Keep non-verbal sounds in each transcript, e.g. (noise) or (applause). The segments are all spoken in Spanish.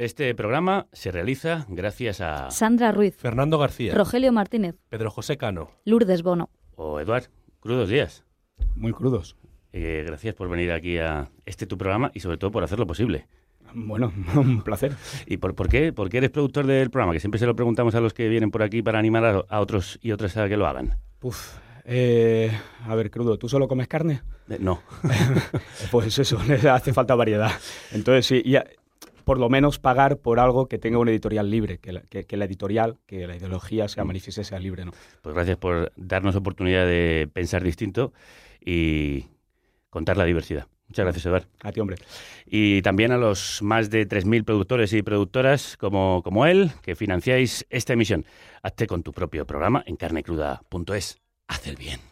Este programa se realiza gracias a... Sandra Ruiz, Fernando García, Rogelio Martínez, Pedro José Cano. Lourdes Bono. O Eduard, crudos días. Muy crudos. Eh, gracias por venir aquí a este tu programa y sobre todo por hacerlo posible. Bueno, (laughs) un placer. ¿Y por, por qué? ¿Por qué eres productor del programa? Que siempre se lo preguntamos a los que vienen por aquí para animar a, a otros y otras a que lo hagan. Uf, eh, a ver, crudo, ¿tú solo comes carne? Eh, no. (laughs) pues eso, (laughs) hace falta variedad. Entonces, sí, y, por lo menos pagar por algo que tenga una editorial libre, que la, que, que la editorial, que la ideología sea manifieste, sea libre. ¿no? Pues gracias por darnos oportunidad de pensar distinto y contar la diversidad. Muchas gracias, Eduard. A ti, hombre. Y también a los más de 3.000 productores y productoras como, como él que financiáis esta emisión. Hazte con tu propio programa en carnecruda.es. Haz el bien.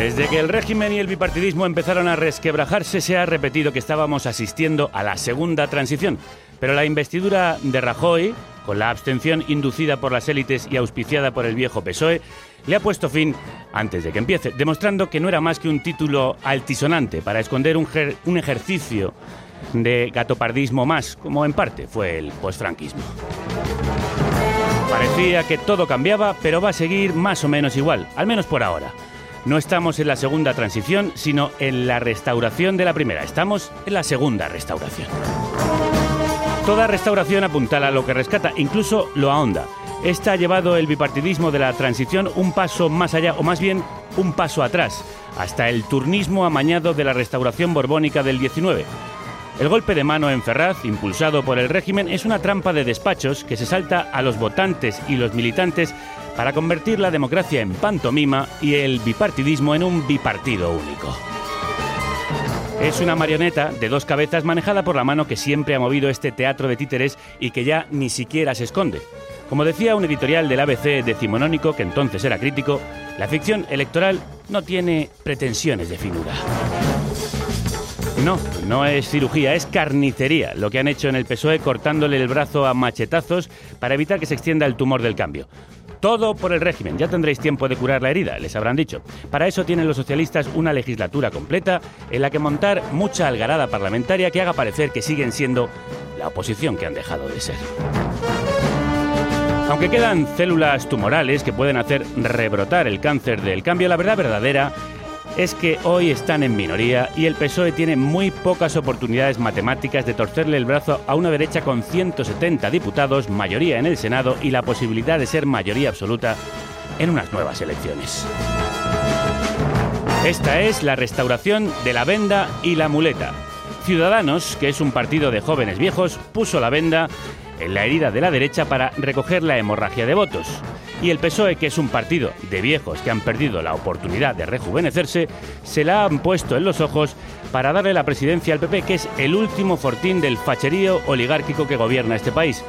Desde que el régimen y el bipartidismo empezaron a resquebrajarse, se ha repetido que estábamos asistiendo a la segunda transición. Pero la investidura de Rajoy, con la abstención inducida por las élites y auspiciada por el viejo PSOE, le ha puesto fin antes de que empiece, demostrando que no era más que un título altisonante para esconder un, ejercicio de gatopardismo más, como en parte fue el posfranquismo. Parecía que todo cambiaba, pero va a seguir más o menos igual, al menos por ahora. No estamos en la segunda transición, sino en la restauración de la primera. Estamos en la segunda restauración. Toda restauración apuntala a lo que rescata, incluso lo ahonda. Esta ha llevado el bipartidismo de la transición un paso más allá, o más bien un paso atrás, hasta el turnismo amañado de la restauración borbónica del 19. El golpe de mano en Ferraz, impulsado por el régimen, es una trampa de despachos que se salta a los votantes y los militantes para convertir la democracia en pantomima y el bipartidismo en un bipartido único. Es una marioneta de dos cabezas manejada por la mano que siempre ha movido este teatro de títeres y que ya ni siquiera se esconde. Como decía un editorial del ABC decimonónico, que entonces era crítico, la ficción electoral no tiene pretensiones de finura. No, no es cirugía, es carnicería lo que han hecho en el PSOE cortándole el brazo a machetazos para evitar que se extienda el tumor del cambio. Todo por el régimen. Ya tendréis tiempo de curar la herida, les habrán dicho. Para eso tienen los socialistas una legislatura completa en la que montar mucha algarada parlamentaria que haga parecer que siguen siendo la oposición que han dejado de ser. Aunque quedan células tumorales que pueden hacer rebrotar el cáncer del cambio, la verdad verdadera es que hoy están en minoría y el PSOE tiene muy pocas oportunidades matemáticas de torcerle el brazo a una derecha con 170 diputados, mayoría en el Senado y la posibilidad de ser mayoría absoluta en unas nuevas elecciones. Esta es la restauración de la venda y la muleta. Ciudadanos, que es un partido de jóvenes viejos, puso la venda en la herida de la derecha para recoger la hemorragia de votos. Y el PSOE, que es un partido de viejos que han perdido la oportunidad de rejuvenecerse, se la han puesto en los ojos para darle la presidencia al PP, que es el último fortín del facherío oligárquico que gobierna este país.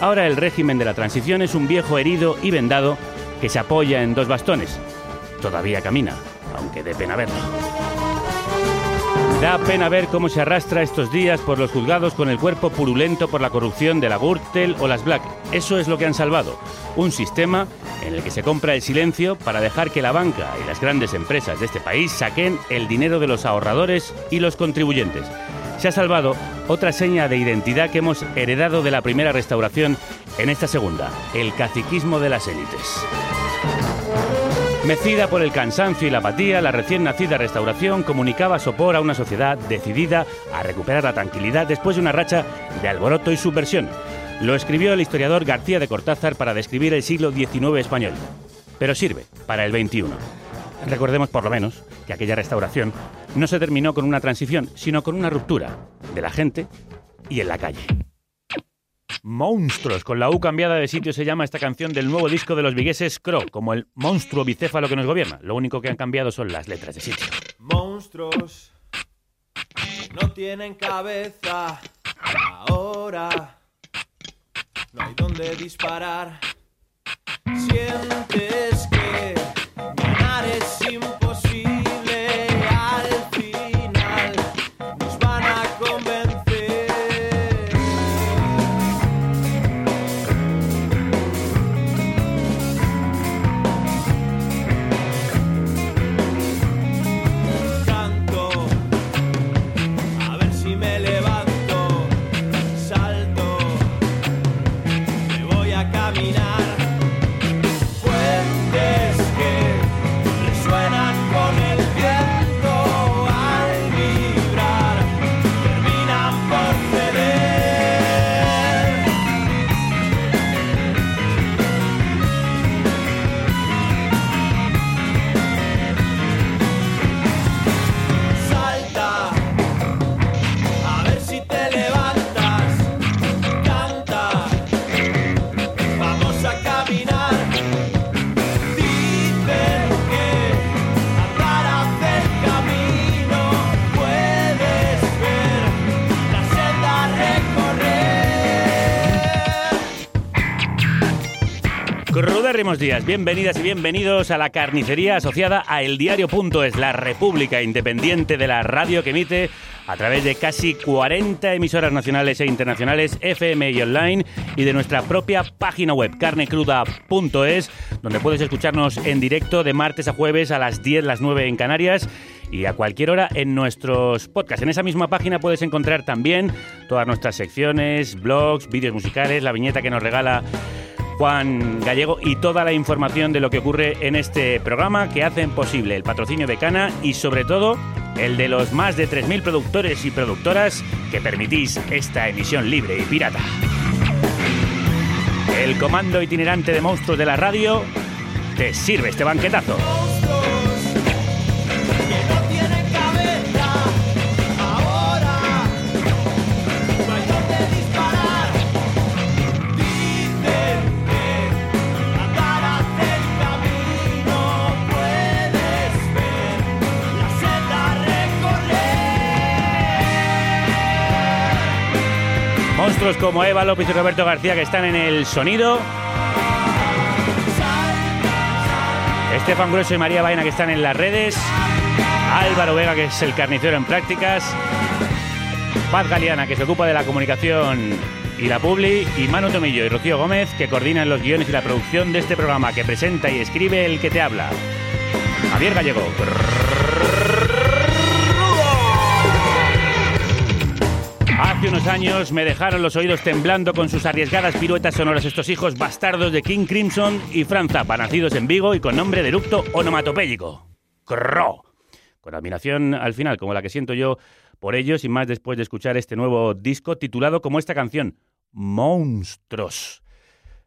Ahora el régimen de la transición es un viejo herido y vendado que se apoya en dos bastones. Todavía camina, aunque dé pena verlo. Da pena ver cómo se arrastra estos días por los juzgados con el cuerpo purulento por la corrupción de la Gürtel o las Black. Eso es lo que han salvado. Un sistema en el que se compra el silencio para dejar que la banca y las grandes empresas de este país saquen el dinero de los ahorradores y los contribuyentes. Se ha salvado otra seña de identidad que hemos heredado de la primera restauración en esta segunda, el caciquismo de las élites. Mecida por el cansancio y la apatía, la recién nacida restauración comunicaba sopor a una sociedad decidida a recuperar la tranquilidad después de una racha de alboroto y subversión. Lo escribió el historiador García de Cortázar para describir el siglo XIX español. Pero sirve para el XXI. Recordemos por lo menos que aquella restauración no se terminó con una transición, sino con una ruptura de la gente y en la calle. Monstruos, con la U cambiada de sitio se llama esta canción del nuevo disco de los vigueses Cro, como el monstruo bicéfalo que nos gobierna. Lo único que han cambiado son las letras de sitio. Monstruos no tienen cabeza ahora. No hay donde disparar. Sientes que Crudérrimos días, bienvenidas y bienvenidos a la carnicería asociada a eldiario.es, la república independiente de la radio que emite a través de casi 40 emisoras nacionales e internacionales, FM y online, y de nuestra propia página web, carnecruda.es, donde puedes escucharnos en directo de martes a jueves a las 10, las 9 en Canarias y a cualquier hora en nuestros podcasts. En esa misma página puedes encontrar también todas nuestras secciones, blogs, vídeos musicales, la viñeta que nos regala Juan Gallego y toda la información de lo que ocurre en este programa que hacen posible el patrocinio de Cana y sobre todo el de los más de 3.000 productores y productoras que permitís esta emisión libre y pirata. El comando itinerante de monstruos de la radio te sirve este banquetazo. Monstruos como Eva López y Roberto García que están en el sonido. Estefan Grueso y María Baena que están en las redes. Álvaro Vega que es el carnicero en prácticas. Paz Galeana que se ocupa de la comunicación y la publi. Y Manu Tomillo y Rocío Gómez que coordinan los guiones y la producción de este programa que presenta y escribe el que te habla. Javier Gallego. Unos años me dejaron los oídos temblando con sus arriesgadas piruetas sonoras estos hijos bastardos de King Crimson y Franz Zappa, nacidos en Vigo y con nombre de eructo onomatopéyico. ¡Cro! Con admiración al final, como la que siento yo por ellos y más después de escuchar este nuevo disco titulado como esta canción, Monstruos.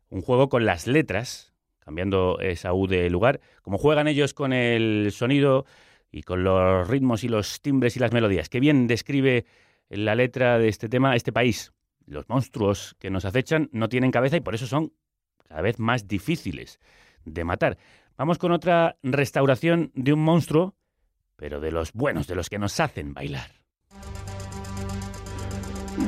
Un juego con las letras, cambiando esa U de lugar, como juegan ellos con el sonido y con los ritmos y los timbres y las melodías. Qué bien describe la letra de este tema este país. Los monstruos que nos acechan no tienen cabeza y por eso son cada vez más difíciles de matar. Vamos con otra restauración de un monstruo, pero de los buenos, de los que nos hacen bailar.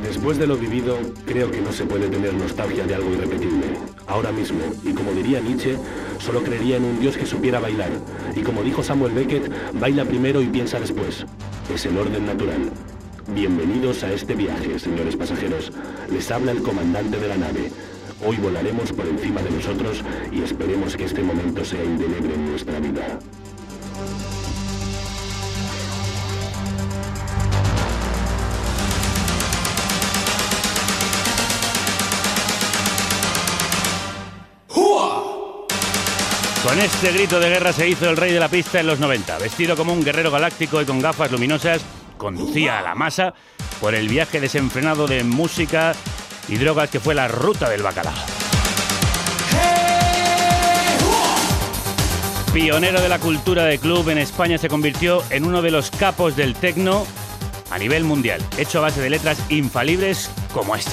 Después de lo vivido, creo que no se puede tener nostalgia de algo irrepetible. Ahora mismo, y como diría Nietzsche, solo creería en un Dios que supiera bailar. Y como dijo Samuel Beckett, baila primero y piensa después. Es el orden natural. Bienvenidos a este viaje, señores pasajeros. Les habla el comandante de la nave. Hoy volaremos por encima de nosotros y esperemos que este momento sea indeleble en nuestra vida. Con este grito de guerra se hizo el rey de la pista en los 90. Vestido como un guerrero galáctico y con gafas luminosas, conducía a la masa por el viaje desenfrenado de música y drogas que fue la ruta del bacalao. Pionero de la cultura de club en España, se convirtió en uno de los capos del tecno a nivel mundial, hecho a base de letras infalibles como esta.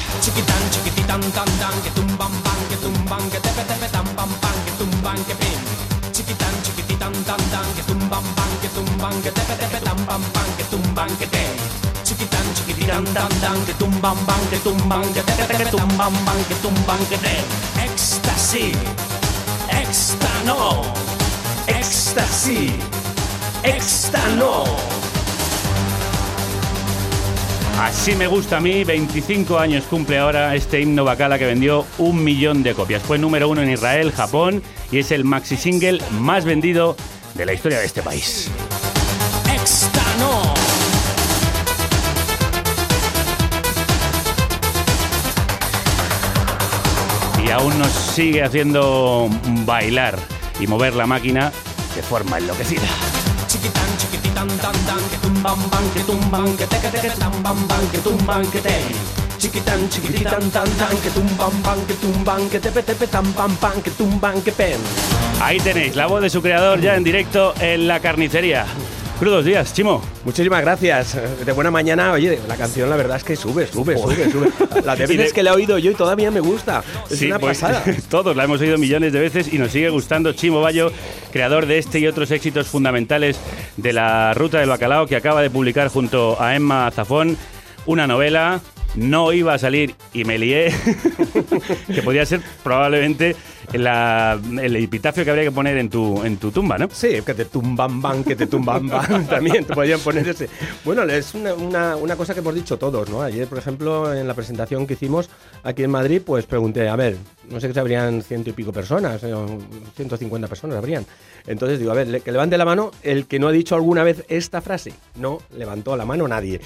Que tumban, pan, que tumban, que tepe, tepe, tan, pam, que tumban, que te. Chiquitán, chiquititán, tan, tan, que tumban, pan, que tumban, que tepe, tepe, tumban, pan, que tumban, que te. Éxtasis, éxtano, éxtasis, éxtano. Así me gusta a mí, 25 años cumple ahora este himno bacala que vendió un millón de copias. Fue número uno en Israel, Japón y es el maxi single más vendido de la historia de este país. Y aún nos sigue haciendo bailar y mover la máquina de forma enloquecida. Chiquitán, chiquititán, tan, tan, que tumban, pan, que tumban, que te, que te, que bam, que tumban, que te. Chiquitán, chiquititán, tan, tan, que tumban, pan, que tumban, que tepe, tepe, tan, pam, pam, que tumban, que pen. Ahí tenéis la voz de su creador ya en directo en la carnicería. Crudos días, Chimo. Muchísimas gracias. De buena mañana. Oye, la canción la verdad es que sube, sube, sube, sube. Las (laughs) de Y de- veces que la he oído yo y todavía me gusta. Es Sí, una pues, pasada. (laughs) Todos la hemos oído millones de veces y nos sigue gustando Chimo Bayo, creador de este y otros éxitos fundamentales de la Ruta del Bacalao, que acaba de publicar junto a Emma Zafón una novela. No iba a salir y me lié, (laughs) que podría ser probablemente la- el epitafio que habría que poner en tu, en tu tumba, ¿no? Sí, que te tumban ban, que te tumban ban. (laughs) También te podrían poner ese. Bueno, es una, una- una cosa que hemos dicho todos, ¿no? Ayer, por ejemplo, en la presentación que hicimos aquí en Madrid, pues pregunté, a ver, no sé que habrían ciento y pico personas, eh, o 150 personas habrían. Entonces digo, a ver, que levante la mano el que no ha dicho alguna vez esta frase. No levantó la mano nadie.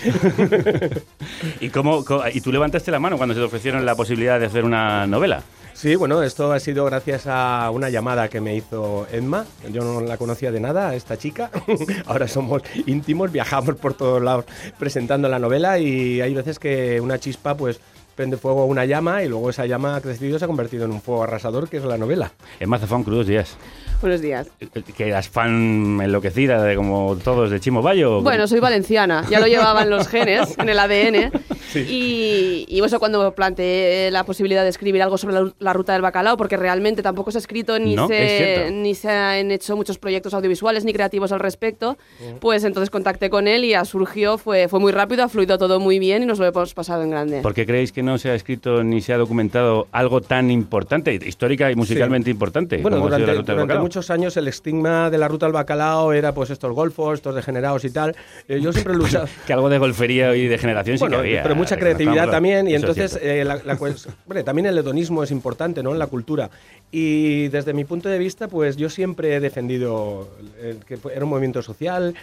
(laughs) ¿Y, cómo, ¿Y tú levantaste la mano cuando se te ofrecieron la posibilidad de hacer una novela? Sí, bueno, esto ha sido gracias a una llamada que me hizo Emma. Yo no la conocía de nada, a esta chica. (laughs) Ahora somos íntimos, viajamos por todos lados presentando la novela y hay veces que una chispa pues prende fuego a una llama y luego esa llama ha crecido y se ha convertido en un fuego arrasador que es la novela. Emma Zafón, crudos días. Buenos días. ¿Que eras fan enloquecida de como todos de Chimo Bayo? Bueno, soy valenciana, ya lo llevaban los genes en el ADN. Y, y eso cuando planteé la posibilidad de escribir algo sobre la, la ruta del bacalao, porque realmente tampoco se ha escrito ni, No, es se, cierto. ni se han hecho muchos proyectos audiovisuales ni creativos al respecto, pues entonces contacté con él y ya surgió, fue, fue muy rápido, ha fluido todo muy bien y nos lo hemos pasado en grande. ¿Por qué creéis que no se ha escrito ni se ha documentado algo tan importante, histórica y musicalmente importante? Bueno, como ha sido durante, la Ruta del durante Bacalao? muchos años el estigma de la ruta al bacalao era pues estos golfos, estos degenerados y tal. Eh, yo siempre he luchado... (laughs) Que algo de golfería y de generación Bueno, sí que había. pero mucha creatividad también y entonces eh, la- la cues- (laughs) hombre, también el hedonismo es importante ¿no? en la cultura. Y desde mi punto de vista pues yo siempre he defendido que era un movimiento social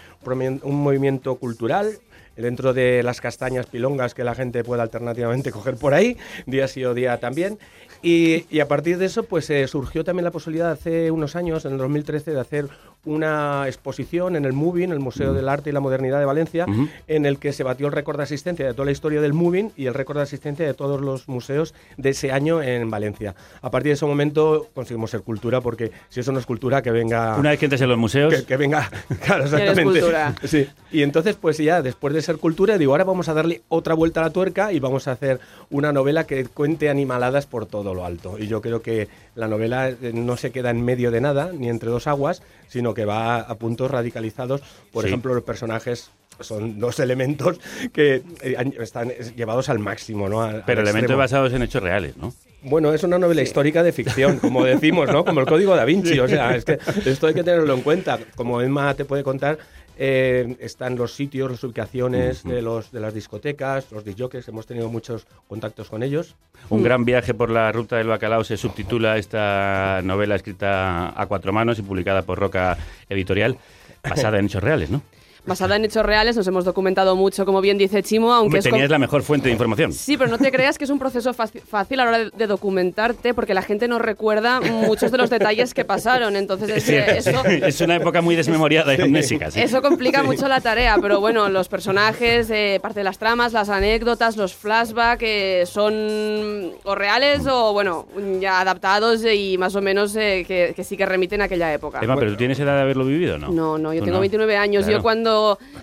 un movimiento cultural dentro de las castañas pilongas que la gente pueda alternativamente (laughs) coger por ahí día sí o día también. Y, y a partir de eso pues eh, surgió también la posibilidad hace unos años en el 2013 de hacer una exposición en el Moving, el Museo del Arte y la Modernidad de Valencia, en el que se batió el récord de asistencia de toda la historia del Moving y el récord de asistencia de todos los museos de ese año en Valencia. A partir de ese momento conseguimos ser cultura, porque si eso no es cultura, que venga... Una vez que entres en los museos, Que, que venga, (laughs) claro, exactamente. cultura. Sí. Y entonces, pues ya, después de ser cultura, digo, ahora vamos a darle otra vuelta a la tuerca y vamos a hacer una novela que cuente animaladas por todo lo alto. Y yo creo que la novela eh, no se queda en medio de nada, ni entre dos aguas, sino que va a puntos radicalizados. Por Sí. ejemplo, los personajes son dos elementos que eh, están llevados al máximo, ¿no? Al- pero al elementos basados en hechos reales, ¿no? Bueno, es una novela histórica de ficción, como (laughs) decimos, ¿no? Como el Código da Vinci. O sea, es que esto hay que tenerlo en cuenta. Como Emma te puede contar, eh, están los sitios, las ubicaciones de, los, de las discotecas, los disjockeys, hemos tenido muchos contactos con ellos. Un gran viaje por la ruta del bacalao se subtitula esta novela escrita a cuatro manos y publicada por Roca Editorial, basada en hechos reales, ¿no? Basada en hechos reales. Nos hemos documentado mucho, como bien dice Chimo, aunque es tenías la mejor fuente de información. Sí, pero no te creas que es un proceso fácil a la hora de, de documentarte, porque la gente no recuerda muchos de los detalles que pasaron. Entonces, es, Sí, que eso, es una época muy desmemoriada y amnésica. sí. eso complica mucho la tarea. Pero bueno, los personajes, eh, parte de las tramas, las anécdotas, los flashbacks, eh, son o reales o, bueno, ya adaptados y más o menos eh, que, que sí que remiten a aquella época. Emma, ¿pero tú tienes edad de haberlo vivido no? No, no, yo tengo 29 años. Claro. Yo cuando,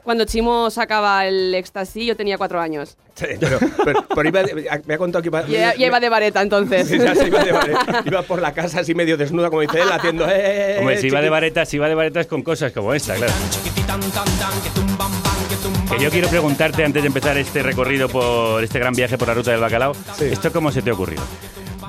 cuando Chimo sacaba el éxtasis, yo tenía 4 años. Sí, pero, pero- pero iba de- me ha contado que iba, Ya, ya iba de vareta entonces. (laughs) Sí, ya se iba, de vareta. Iba por la casa así medio desnuda, como dice él, haciendo... Eh, eh, Hombre, si va de varetas, si va de varetas con cosas como esta, claro. Que yo quiero preguntarte antes de empezar este recorrido por este gran viaje por la ruta del bacalao, ¿esto cómo se te ocurrió?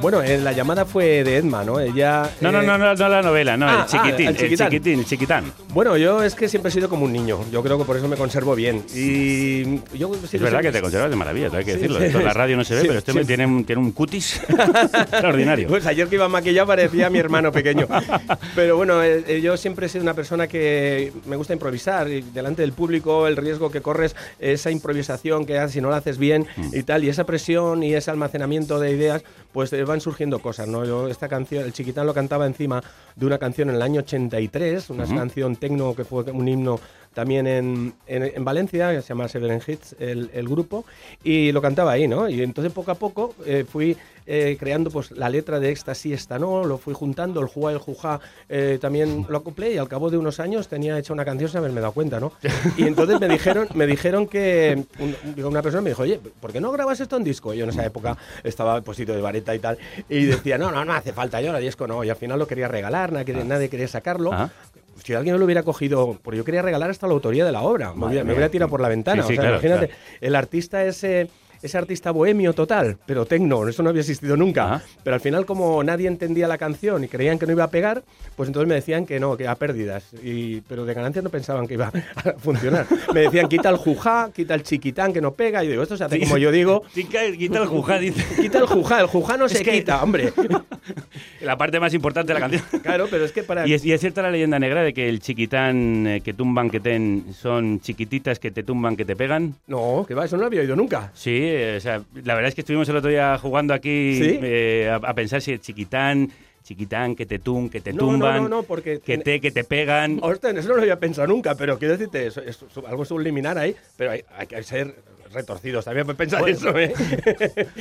Bueno, eh, la llamada fue de Edma, ¿no? Ella... No, no, eh, no, no, no la novela, no, Ah, el chiquitín, ah, el el chiquitín, el chiquitán. Bueno, yo es que siempre he sido como un niño. Yo creo que por eso me conservo bien. Y yo Es verdad que te conservas de maravilla, hay que Sí, decirlo. sí. Esto en la radio no se ve, Sí, pero este sí. tiene, un- tiene un cutis (laughs) extraordinario. Pues ayer que iba maquillado parecía mi hermano pequeño. (laughs) Pero bueno, eh, eh, yo siempre he sido una persona que me gusta improvisar y delante del público el riesgo que corres, esa improvisación que haces si no la haces bien Mm. y tal, y esa presión y ese almacenamiento de ideas, pues eh, van surgiendo cosas, ¿no? Yo esta canción, el Chiquitán lo cantaba encima de una canción en el año 83, una Ujú. canción tecno que fue un himno también en, en, en Valencia, que se llama Seven Hits, el, el grupo, y lo cantaba ahí, ¿no? Y entonces poco a poco eh, fui eh, creando pues la letra de Éxtasis, esta no, lo fui juntando, el Juá, el Jujá, eh, también lo acoplé y al cabo de unos años tenía hecha una canción sin haberme dado cuenta, ¿no? Y entonces me dijeron, me dijeron que un- una persona me dijo, oye, ¿por qué no grabas esto en disco? Yo en esa época estaba puestito de vareta y tal, y decía, no, no, no hace falta, yo la disco no, y al final lo quería regalar, nadie, quería- nadie quería sacarlo. Ah. Si alguien me lo hubiera cogido, porque yo quería regalar hasta la autoría de la obra, me Madre hubiera, me mía. hubiera tirado por la ventana. Sí, sí, o sea, claro, imagínate, claro. el artista ese, ese artista bohemio total, pero tecno, eso no había existido nunca. Ah. Pero al final, como nadie entendía la canción y creían que no iba a pegar, pues entonces me decían que no, que a pérdidas. Y, pero de ganancias no pensaban que iba (laughs) a funcionar. Me decían, quita el jujá, quita el chiquitán, que no pega. Y yo digo, esto se hace como yo digo. (laughs) Quita quita el jujá, dice. (laughs) Quita el jujá, el jujá no Es se que- quita, hombre. La parte más importante de la canción. Claro, pero es que para... Y es, y es cierta la leyenda negra de que el chiquitán eh, que tumban que ten son chiquititas que te tumban que te pegan. No, que va, eso no lo había oído nunca. Sí, o sea, la verdad es que estuvimos el otro día jugando aquí ¿Sí? eh, a, a pensar si el chiquitán, chiquitán, que te que te No, tumban, no, no, porque... que te, que te pegan. Eso no lo había pensado nunca, pero quiero decirte, eso es su- algo subliminar ahí, pero hay, hay que ser retorcidos también para pensar Bueno. eso, ¿eh?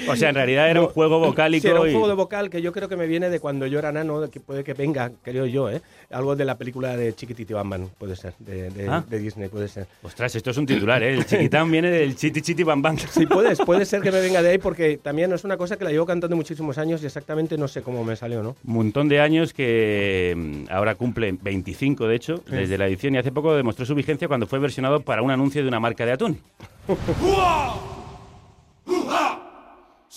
O sea, en realidad era un juego vocálico. Sí, era un y- juego de vocal que yo creo que me viene de cuando yo era nano, que puede que venga, creo yo, ¿eh? Algo de la película de Chiquititi Bam Bam, puede ser, de, de- Ah. de Disney, puede ser. Ostras, esto es un titular, ¿eh? El chiquitán (laughs) viene del chiti chiti bam bam. Sí, puedes, (laughs) puede ser que me venga de ahí porque también es una cosa que la llevo cantando muchísimos años y exactamente no sé cómo me salió, ¿no? Un montón de años que mm, ahora cumple 25, de hecho, desde la edición y hace poco demostró su vigencia cuando fue versionado para un anuncio de una marca de atún. (laughs)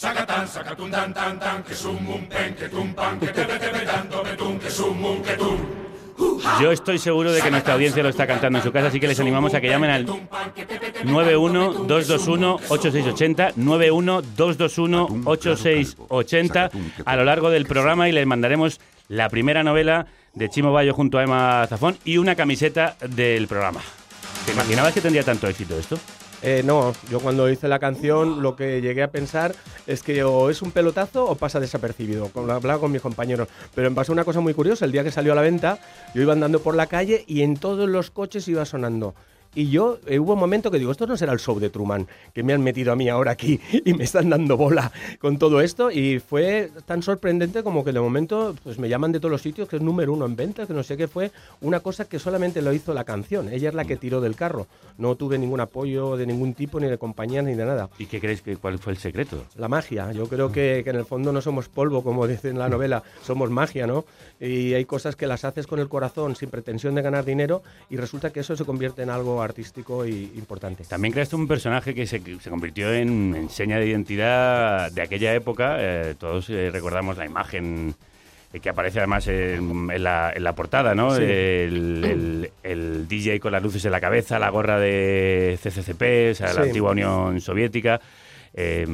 Sacatán, sacatún, tan, tan, tan, que sum, un, pen, que tum, pan, que te, te, te, tanto, betún, que sum, un, que tum. Yo estoy seguro de que nuestra audiencia lo está cantando en su casa, así que les animamos a que llamen al 91-221-8680, 91-221-8680 a lo largo del programa y les mandaremos la primera novela de Chimo Bayo junto a Emma Zafón y una camiseta del programa. ¿Te imaginabas que tendría tanto éxito esto? Eh, no, yo cuando hice la canción lo que llegué a pensar es que o es un pelotazo o pasa desapercibido. Lo hablaba con mis compañeros. Pero me pasó una cosa muy curiosa. El día que salió a la venta, yo iba andando por la calle y en todos los coches iba sonando. Y yo, eh, hubo un momento que digo, esto no será el show de Truman, que me han metido a mí ahora aquí (laughs) y me están dando bola con todo esto. Y fue tan sorprendente como que de momento pues me llaman de todos los sitios, que es número uno en ventas, que no sé qué fue, una cosa que solamente lo hizo la canción. Ella es la que tiró del carro. No tuve ningún apoyo de ningún tipo, ni de compañía, ni de nada. ¿Y qué crees que cuál fue el secreto? La magia. Yo creo que, que en el fondo no somos polvo, como (laughs) dice en la novela, somos magia, ¿no? Y hay cosas que las haces con el corazón sin pretensión de ganar dinero y resulta que eso se convierte en algo artístico y importante. También creaste un personaje que se, se convirtió en, en seña de identidad de aquella época. Eh, todos eh, recordamos la imagen eh, que aparece además en, en la, en la portada, ¿no? Sí. El, el- el DJ con las luces en la cabeza, la gorra de CCCP, o sea, la antigua Unión Soviética. Eh,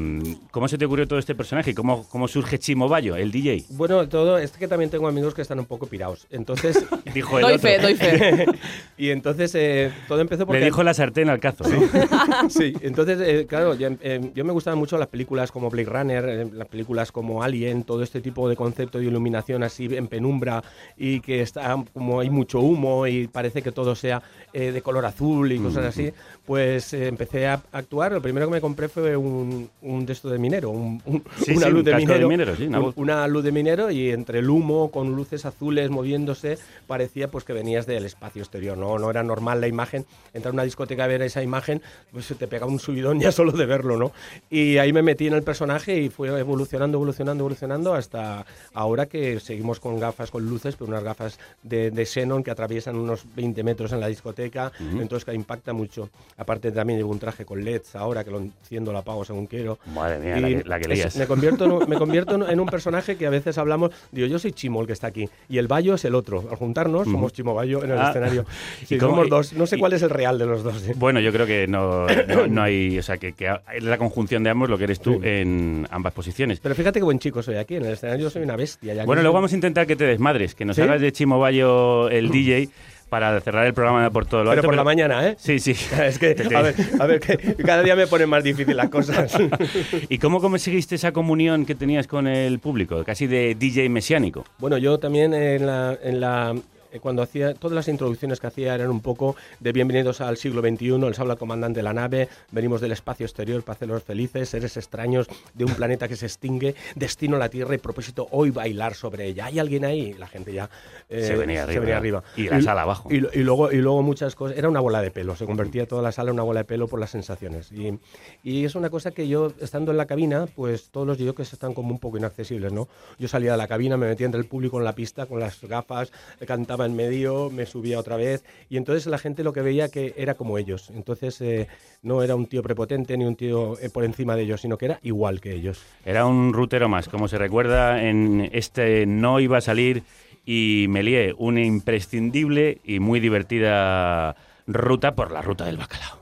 ¿Cómo se te ocurrió todo este personaje? ¿Cómo, cómo surge Chimo Bayo, el DJ? Bueno, todo es que también tengo amigos que están un poco pirados. Entonces, (laughs) Dijo el Doy otro. fe, doy fe. (laughs) y entonces eh, todo empezó porque Le dijo la sartén al cazo. ¿no? (laughs) sí, entonces, eh, claro, eh, yo me gustaban mucho las películas como Blade Runner, eh, las películas como Alien, todo este tipo de concepto de iluminación así en penumbra y que está como hay mucho humo y parece que todo sea eh, de color azul y cosas así. Pues eh, empecé a actuar. Lo primero que me compré fue un, un de esto de minero, un- un- Sí, una sí, luz un de de minero, sí, una un- luz de minero y entre el humo con luces azules moviéndose parecía pues que venías del espacio exterior, no, no era normal la imagen, entrar a una discoteca a ver esa imagen, pues se te pega un subidón ya (laughs) solo de verlo, ¿no? Y ahí me metí en el personaje y fue evolucionando, evolucionando, evolucionando hasta ahora que seguimos con gafas con luces, pero unas gafas de, de xenon que atraviesan unos 20 metros en la discoteca, entonces que impacta mucho. Aparte también llevo un traje con LEDs ahora que lo enciendo, lo apago según quiero. Madre mía, la que, la que es- lías. me convierto, en un, me (laughs) convierto en- un personaje que a veces hablamos, digo, yo soy Chimo el que está aquí y el Bayo es el otro. Al juntarnos somos Chimo Bayo en el Ah. escenario. (laughs) ¿Y somos y- dos. No sé cuál es el real de los dos. ¿eh? Bueno, yo creo que no, no, no hay. (coughs) O sea, que, que la conjunción de ambos lo que eres tú en ambas posiciones. Pero fíjate qué buen chico soy aquí. En el escenario soy una bestia. Bueno, soy- luego vamos a intentar que te desmadres, que nos ¿Sí? hagas de Chimo Bayo el (coughs) DJ para cerrar el programa por todo lo Pero alto. por la mañana, ¿eh? Sí, sí. (laughs) Es que, a ver, a ver, que cada día me ponen más difícil las cosas. (laughs) ¿Y cómo conseguiste esa comunión que tenías con el público? Casi de DJ mesiánico. Bueno, yo también en la, en la eh, cuando hacía todas las introducciones que hacía eran un poco de bienvenidos al siglo XXI, les habla el comandante de la nave, venimos del espacio exterior para hacerlos felices, seres extraños de un planeta que se extingue, destino a la Tierra y propósito hoy bailar sobre ella. ¿Hay alguien ahí? La gente ya eh, Se venía arriba, arriba. y la sala abajo. Y, y luego, y luego muchas cosas, era una bola de pelo, se convertía toda la sala en una bola de pelo por las sensaciones. Y, y es una cosa que yo, estando en la cabina, pues todos los que están como un poco inaccesibles, ¿no? Yo salía de la cabina, me metía entre el público en la pista con las gafas, cantaba en medio, me subía otra vez, y entonces la gente lo que veía que era como ellos. Entonces eh, no era un tío prepotente ni un tío eh, por encima de ellos, sino que era igual que ellos. Era un rutero más, como se recuerda en este No iba a salir y me lié, una imprescindible y muy divertida ruta por la ruta del bacalao.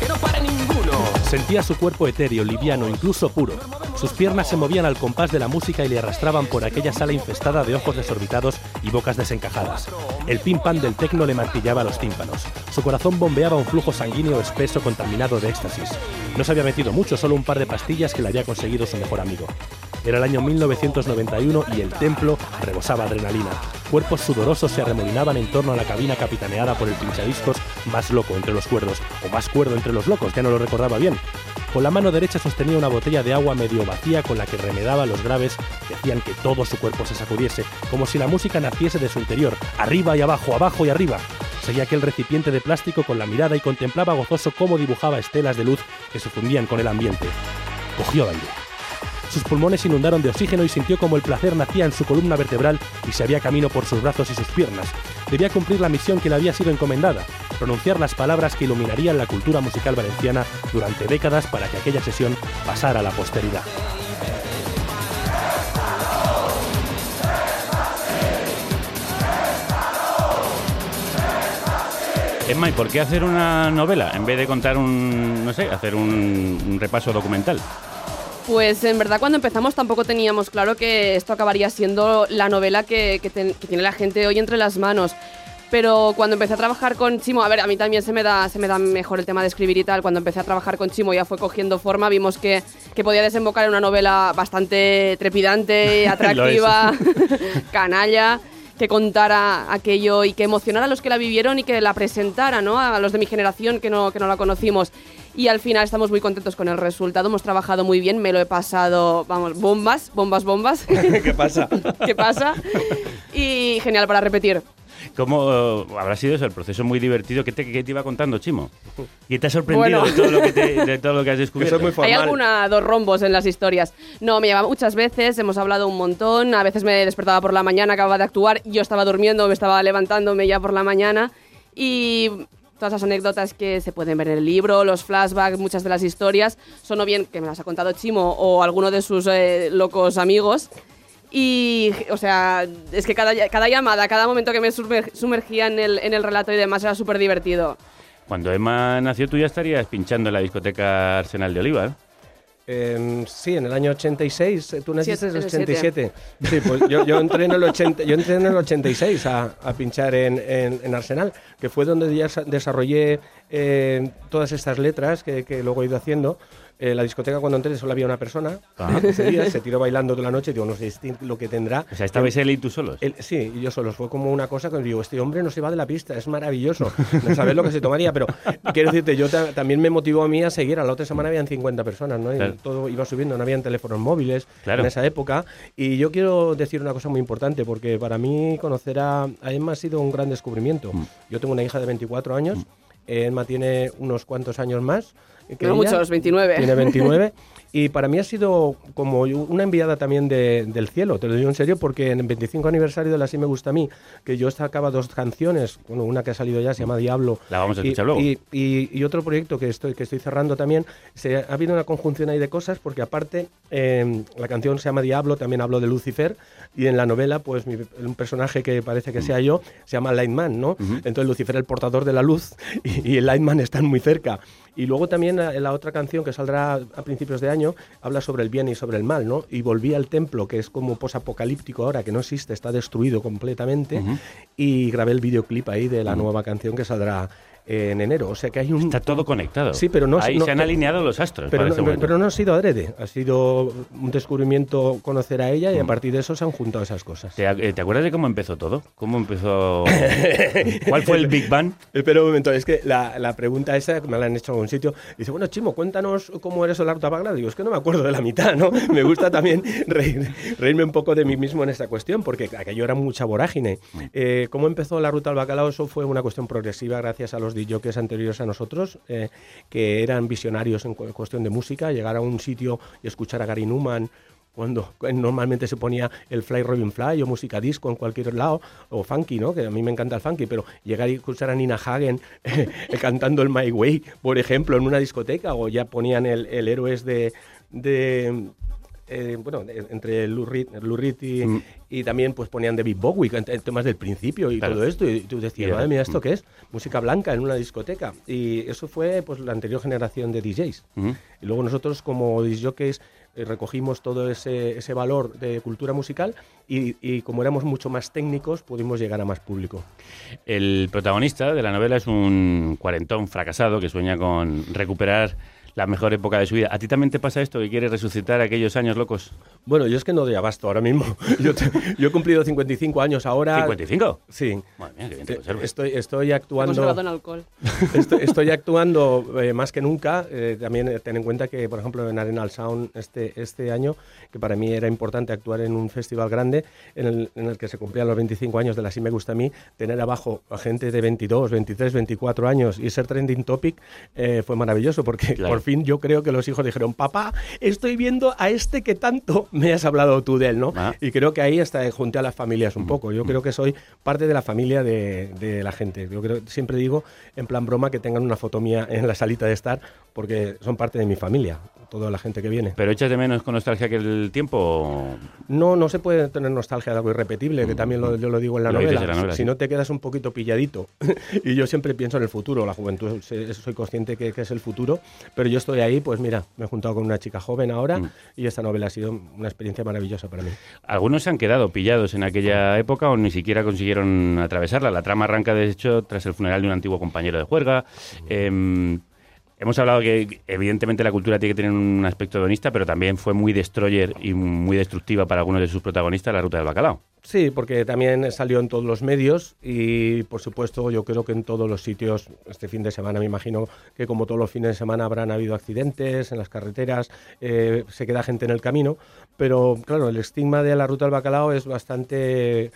¡Que no pare ninguno! Sentía su cuerpo etéreo, liviano, incluso puro. Sus piernas se movían al compás de la música y le arrastraban por aquella sala infestada de ojos desorbitados y bocas desencajadas. El pim pam del tecno le martillaba los tímpanos. Su corazón bombeaba un flujo sanguíneo espeso contaminado de éxtasis. No se había metido mucho, solo un par de pastillas que le había conseguido su mejor amigo. Era el año 1991 y el templo rebosaba adrenalina. Cuerpos sudorosos se arremolinaban en torno a la cabina capitaneada por el pinchadiscos más loco entre los cuerdos, o más cuerdo entre los locos, ya no lo recordaba bien. Con la mano derecha sostenía una botella de agua medio vacía con la que remedaba los graves que hacían que todo su cuerpo se sacudiese, como si la música naciese de su interior, arriba y abajo, abajo y arriba. Seguía aquel recipiente de plástico con la mirada y contemplaba gozoso cómo dibujaba estelas de luz que se fundían con el ambiente. Cogió aire. Sus pulmones inundaron de oxígeno y sintió como el placer nacía en su columna vertebral y se abría camino por sus brazos y sus piernas. Debía cumplir la misión que le había sido encomendada, pronunciar las palabras que iluminarían la cultura musical valenciana durante décadas para que aquella sesión pasara a la posteridad. Emma, ¿y por qué hacer una novela en vez de contar un, no sé, hacer un repaso documental? Pues en verdad cuando empezamos tampoco teníamos claro que esto acabaría siendo la novela que, que ten- que tiene la gente hoy entre las manos. Pero cuando empecé a trabajar con Chimo, a ver, a mí también se me da, se me da mejor el tema de escribir y tal. Cuando empecé a trabajar con Chimo ya fue cogiendo forma, vimos que, que podía desembocar en una novela bastante trepidante, (laughs) atractiva, (laughs) canalla, que contara aquello y que emocionara a los que la vivieron y que la presentara, ¿no? A los de mi generación que no, que no la conocimos. Y al final estamos muy contentos con el resultado. Hemos trabajado muy bien, me lo he pasado, vamos, bombas, bombas, bombas. (laughs) ¿Qué pasa? (laughs) ¿Qué pasa? Y genial para repetir. ¿Cómo eh, habrá sido eso? El proceso muy divertido. ¿Qué te, qué te iba contando, Chimo? ¿Y te ha sorprendido Bueno. de, todo lo que te- (laughs) de todo lo que has descubierto? Hay alguna, dos rombos en las historias. No, me llamaba muchas veces, hemos hablado un montón, a veces me despertaba por la mañana, acababa de actuar, yo estaba durmiendo, me estaba levantándome ya por la mañana y todas las anécdotas que se pueden ver en el libro, los flashbacks, muchas de las historias, son o bien que me las ha contado Chimo o alguno de sus eh, locos amigos. Y, o sea, es que cada, cada llamada, cada momento que me sumer- sumergía en el, en el relato y demás era súper divertido. Cuando Emma nació, tú ya estarías pinchando en la discoteca Arsenal de Oliva. Eh, sí, en el año 86, eh, tú naciste en el Siete, el 87. Sí, pues yo, yo entré en el 80, yo entré en el 86 a, a pinchar en, en- en Arsenal, que fue donde ya sa- desarrollé eh, todas estas letras que, que luego he ido haciendo. Eh, la discoteca cuando entré solo había una persona. Ah. Ese día se tiró bailando toda la noche. Digo, no sé lo que tendrá. O sea, estabais él y tú solos. Él- sí, y yo solo. Fue como una cosa que digo, este hombre no se va de la pista, es maravilloso. No sabes lo que se tomaría, pero quiero decirte, yo ta- también me motivó a mí a seguir. A la otra semana habían 50 personas, ¿no? Y Claro. todo iba subiendo, no habían teléfonos móviles Claro. en esa época. Y yo quiero decir una cosa muy importante, porque para mí conocer a, a Emma ha sido un gran descubrimiento. Mm. Yo tengo una hija de 24 años, Emma tiene unos cuantos años más. Que No muchos, 29. Tiene 29. (laughs) Y para mí ha sido como una enviada también de- del cielo, te lo digo en serio, porque en el 25 aniversario de la Sí Me Gusta a mí, que yo sacaba dos canciones, bueno, una que ha salido ya, se llama Diablo. La vamos a y- escuchar luego. Y, y- y otro proyecto que estoy, que estoy cerrando también, se, ha habido una conjunción ahí de cosas, porque aparte eh, la canción se llama Diablo, también hablo de Lucifer, y en la novela, pues mi- un personaje que parece que sea yo, se llama Lightman, ¿no? Entonces Lucifer el portador de la luz (laughs) y, y el Lightman están muy cerca. Y luego también la, la otra canción que saldrá a principios de año habla sobre el bien y sobre el mal, ¿no? Y volví al templo, que es como posapocalíptico ahora, que no existe, está destruido completamente, y grabé el videoclip ahí de la nueva canción que saldrá en enero. O sea que hay un... Está todo conectado. Sí, pero no- Ahí no- se han alineado los astros. Pero no, momento. pero no ha sido adrede, ha sido un descubrimiento conocer a ella y a partir de eso se han juntado esas cosas. ¿Te, eh, te acuerdas de cómo empezó todo? ¿Cómo empezó? (laughs) ¿Cuál fue el Big Bang? Espera un momento, es que la, la pregunta esa me la han hecho en algún sitio. Dice, bueno, Chimo, cuéntanos cómo eres el Ruta Bagdad. Digo, es que no me acuerdo de la mitad, ¿no? Me gusta también reír- reírme un poco de mí mismo en esta cuestión, porque aquello era mucha vorágine. Eh, ¿Cómo empezó la Ruta al Bacalao? Eso fue una cuestión progresiva gracias a los DJs anteriores a nosotros, eh, que eran visionarios en cu- cuestión de música, llegar a un sitio y escuchar a Gary Newman, cuando normalmente se ponía el Fly Robin Fly o música disco en cualquier lado, o funky, ¿no? Que a mí me encanta el funky, pero llegar y escuchar a Nina Hagen (laughs) eh, cantando el My Way, por ejemplo, en una discoteca, o ya ponían el, el Héroes de eh, bueno, entre Lou Reed, Lou Reed y, Mm. y también pues ponían David Bowie, temas del principio y Claro. todo esto, y tú decías, madre mía, ¿esto mm. qué es? Música blanca en una discoteca. Y eso fue pues la anterior generación de DJs. Ujú. Y luego nosotros como disjockeys eh, recogimos todo ese, ese valor de cultura musical y, y como éramos mucho más técnicos pudimos llegar a más público. El protagonista de la novela es un cuarentón fracasado que sueña con recuperar la mejor época de su vida. ¿A ti también te pasa esto que quieres resucitar aquellos años locos? Bueno, yo es que no doy abasto ahora mismo. (laughs) Yo, te- yo he cumplido 55 años ahora. ¿55? Sí. Madre mía, qué bien te conservas. Estoy, estoy actuando. en alcohol. (laughs) Estoy, estoy actuando eh, más que nunca. Eh, también eh, ten en cuenta que, por ejemplo, en Arenal Sound este, este año, que para mí era importante actuar en un festival grande en el, en el que se cumplían los 25 años de la Sí Me Gusta a mí, tener abajo a gente de 22, 23, 24 años y ser trending topic eh, fue maravilloso porque Claro. por fin yo creo que los hijos dijeron, papá, estoy viendo a este que tanto me has hablado tú de él, ¿no? Ah. Y creo que ahí hasta junté a las familias un poco. Yo creo que soy parte de la familia de, de la gente. Yo creo, siempre digo, en plan broma, que tengan una foto mía en la salita de estar, porque son parte de mi familia, toda la gente que viene. ¿Pero echas de menos con nostalgia que el tiempo? No, no se puede tener nostalgia de algo irrepetible, que también lo, yo lo digo en la Lo novela. en la novela, si sí. no te quedas un poquito pilladito. (laughs) y yo siempre pienso en el futuro, la juventud, soy consciente que, que es el futuro, pero yo estoy ahí, pues mira, me he juntado con una chica joven ahora Mm. y esta novela ha sido una experiencia maravillosa para mí. Algunos se han quedado pillados en aquella época o ni siquiera consiguieron atravesarla. La trama arranca, de hecho, tras el funeral de un antiguo compañero de juerga. Em, hemos hablado que, evidentemente, la cultura tiene que tener un aspecto hedonista, pero también fue muy destroyer y muy destructiva para algunos de sus protagonistas la ruta del bacalao. Sí, porque también salió en todos los medios y, por supuesto, yo creo que en todos los sitios, este fin de semana me imagino que como todos los fines de semana habrán habido accidentes en las carreteras, eh, se queda gente en el camino, pero claro, el estigma de la ruta del bacalao es bastante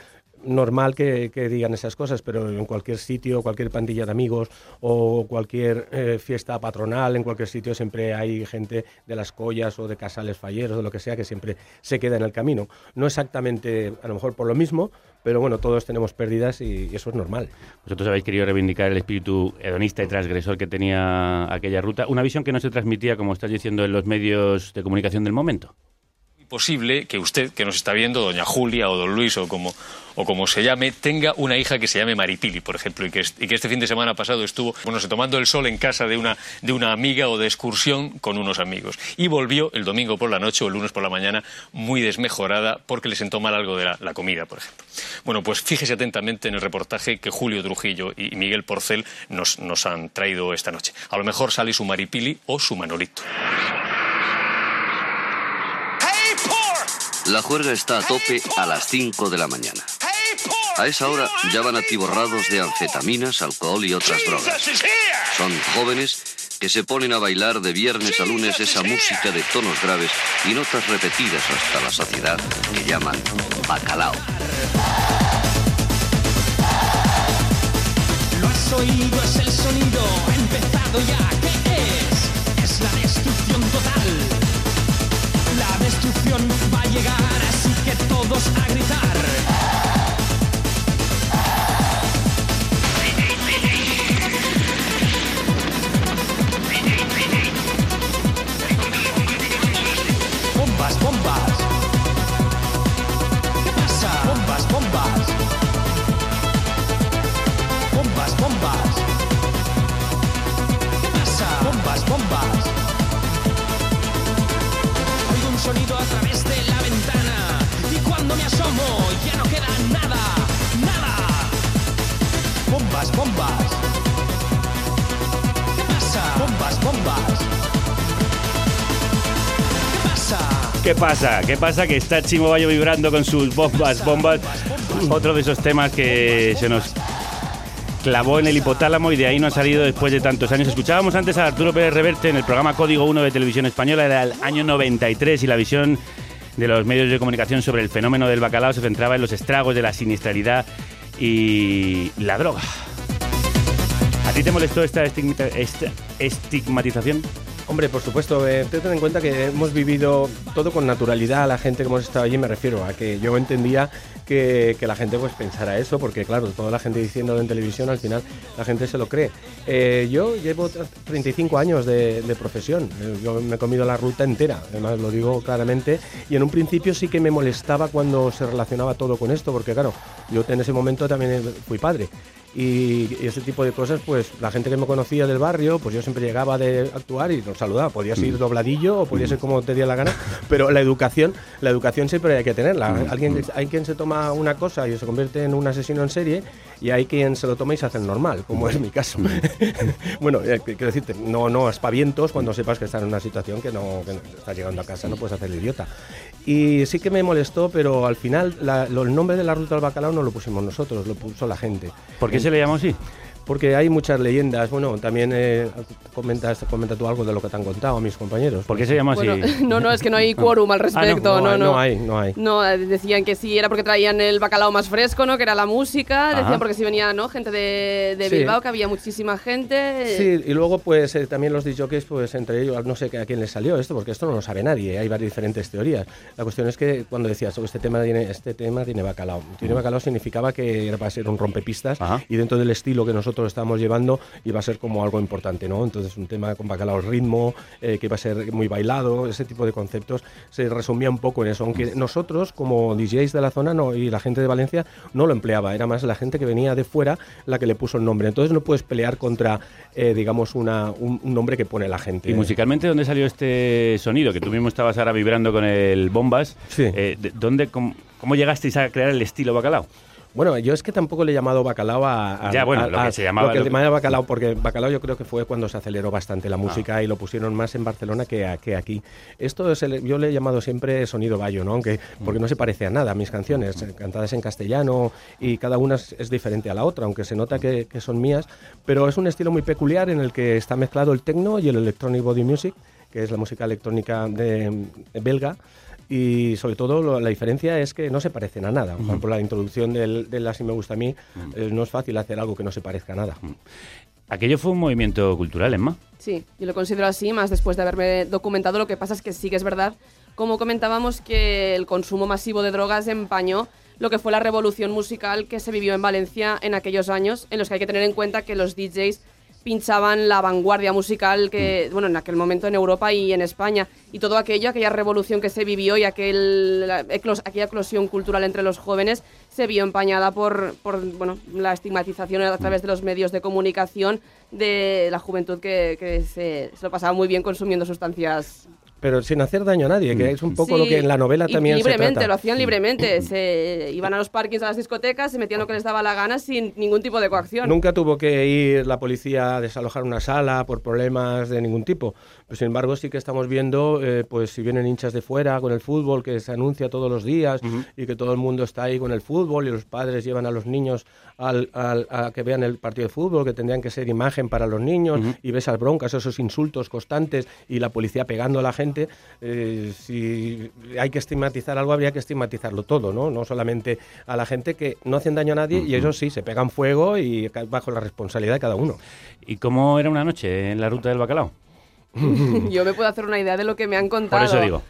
normal que, digan esas cosas, pero en cualquier sitio, cualquier pandilla de amigos o cualquier eh, fiesta patronal, en cualquier sitio siempre hay gente de las collas o de casales falleros, de lo que sea, que siempre se queda en el camino. No exactamente, a lo mejor por lo mismo, pero bueno, todos tenemos pérdidas y, y eso es normal. Vosotros habéis querido reivindicar el espíritu hedonista y transgresor que tenía aquella ruta, una visión que no se transmitía, como estás diciendo, en los medios de comunicación del momento. Posible que usted, que nos está viendo, doña Julia o don Luis o como, o como se llame, tenga una hija que se llame Maripili, por ejemplo, y que, y que este fin de semana pasado estuvo, bueno, se tomando el sol en casa de una, de una amiga o de excursión con unos amigos. Y volvió el domingo por la noche o el lunes por la mañana muy desmejorada porque le sentó mal algo de la, la comida, por ejemplo. Bueno, pues fíjese atentamente en el reportaje que Julio Trujillo y Miguel Porcel nos, nos han traído esta noche. A lo mejor sale su Maripili o su Manolito. La juerga está a tope a las 5 de la mañana. A esa hora ya van atiborrados de anfetaminas, alcohol y otras drogas. Son jóvenes que se ponen a bailar de viernes a lunes esa música de tonos graves y notas repetidas hasta la saciedad que llaman bacalao. Lo has oído, es el sonido, ha empezado ya. ¿Qué es? Es la destrucción total. La destrucción va a así que todos a gritar. ¿Qué pasa? ¿Qué pasa? Que está Chimo Bayo vibrando con sus bombas, bombas. Otro de esos temas que se nos clavó en el hipotálamo y de ahí no ha salido después de tantos años. Escuchábamos antes a Arturo Pérez Reverte en el programa Código 1 de Televisión Española, era el año 93 y la visión de los medios de comunicación sobre el fenómeno del bacalao se centraba en los estragos de la siniestralidad y la droga. ¿A ti te molestó esta, estigmatización? Hombre, por supuesto, eh, ten en cuenta que hemos vivido todo con naturalidad, la gente que hemos estado allí me refiero a que yo entendía que, la gente pues pensara eso, porque claro, toda la gente diciéndolo en televisión, al final la gente se lo cree. Eh, yo llevo 35 años de, de profesión, eh, yo me he comido la ruta entera, además lo digo claramente, y en un principio sí que me molestaba cuando se relacionaba todo con esto, porque claro, yo en ese momento también fui padre. Y, y ese tipo de cosas, pues la gente que me conocía del barrio, pues yo siempre llegaba de actuar y nos saludaba. Podías ir dobladillo o podías ir como te diera la gana, pero la educación, la educación siempre hay que tenerla. Alguien, hay quien se toma una cosa y se convierte en un asesino en serie y hay quien se lo toma y se hace el normal, como es mi caso. (laughs) bueno, eh, quiero decirte, no, no aspavientos cuando sepas que estás en una situación que no, que no- estás llegando a casa, no puedes hacer el idiota. Y sí que me molestó, pero al final la- lo- el nombre de la ruta del bacalao no lo pusimos nosotros, lo puso la gente. ¿Por qué se le llamó así? Porque hay muchas leyendas. Bueno, también eh, comentas, comenta tú algo de lo que te han contado a mis compañeros. ¿Por qué se llama Bueno, (laughs) no, no, es que no hay quórum al respecto, Ah, no, no, no, no. hay, no hay. No, eh, decían que sí, era porque traían el bacalao más fresco, ¿no? Que era la música. Ajá. Decían porque sí venía, ¿no? Gente de, de Sí. Bilbao, que había muchísima gente. Sí, y luego pues eh, también los disjockeys, pues entre ellos, no sé a quién les salió esto, porque esto no lo sabe nadie, hay varias diferentes teorías. La cuestión es que cuando decías, "Oh, este tema tiene, este tema tiene bacalao. Tiene bacalao significaba que era para ser un rompepistas y dentro del estilo que nosotros estábamos llevando iba a ser como algo importante, ¿no? Entonces un tema con bacalao ritmo, eh, que iba a ser muy bailado, ese tipo de conceptos se resumía un poco en eso, aunque nosotros como DJs de la zona no, y la gente de Valencia no lo empleaba, era más la gente que venía de fuera la que le puso el nombre. Entonces no puedes pelear contra, eh, digamos, una, un, un nombre que pone la gente. ¿Y musicalmente dónde salió este sonido? Que tú mismo estabas ahora vibrando con el bombas. Sí. Eh, de- ¿dónde, cómo, cómo llegasteis a crear el estilo bacalao? Bueno, yo es que tampoco le he llamado bacalao a... a- Ya, bueno, a- lo que se llamaba- Lo que lo bacalao, porque bacalao yo creo que fue cuando se aceleró bastante la música y lo pusieron más en Barcelona que, a- que aquí. Esto es el- yo le he llamado siempre sonido bayo, ¿no? Aunque, porque no se parece a nada a mis canciones, eh, cantadas en castellano y cada una es, es diferente a la otra, aunque se nota que, que son mías, pero es un estilo muy peculiar en el que está mezclado el techno y el electronic body music, que es la música electrónica de, de belga. Y sobre todo lo- la diferencia es que no se parecen a nada. Por ejemplo, la introducción del, del Así me gusta a mí, eh, no es fácil hacer algo que no se parezca a nada. Aquello fue un movimiento cultural, Emma. Sí, yo lo considero así, más después de haberme documentado. Lo que pasa es que sí que es verdad, como comentábamos, que el consumo masivo de drogas empañó lo que fue la revolución musical que se vivió en Valencia en aquellos años, en los que hay que tener en cuenta que los DJs pinchaban la vanguardia musical que, bueno, en aquel momento en Europa y en España. Y todo aquello, aquella revolución que se vivió y aquel, eclos- aquella eclosión cultural entre los jóvenes se vio empañada por, por bueno, la estigmatización a través de los medios de comunicación de la juventud que, que se, se lo pasaba muy bien consumiendo sustancias Pero sin hacer daño a nadie, que es un poco lo que en la novela y también se libremente, trata. lo hacían libremente. Se iban a los parkings, a las discotecas, se metían lo que les daba la gana sin ningún tipo de coacción. Nunca tuvo que ir la policía a desalojar una sala por problemas de ningún tipo. Pero sin embargo, sí que estamos viendo, eh, pues si vienen hinchas de fuera con el fútbol, que se anuncia todos los días y que todo el mundo está ahí con el fútbol y los padres llevan a los niños al, al- a que vean el partido de fútbol, que tendrían que ser imagen para los niños, y ves esas broncas, esos insultos constantes y la policía pegando a la gente. eh, si hay que estigmatizar algo, habría que estigmatizarlo todo, ¿no? No solamente a la gente que no hacen daño a nadie y ellos sí, se pegan fuego y bajo la responsabilidad de cada uno. ¿Y cómo era una noche en la ruta del bacalao? (laughs) Yo me puedo hacer una idea de lo que me han contado. Por eso digo.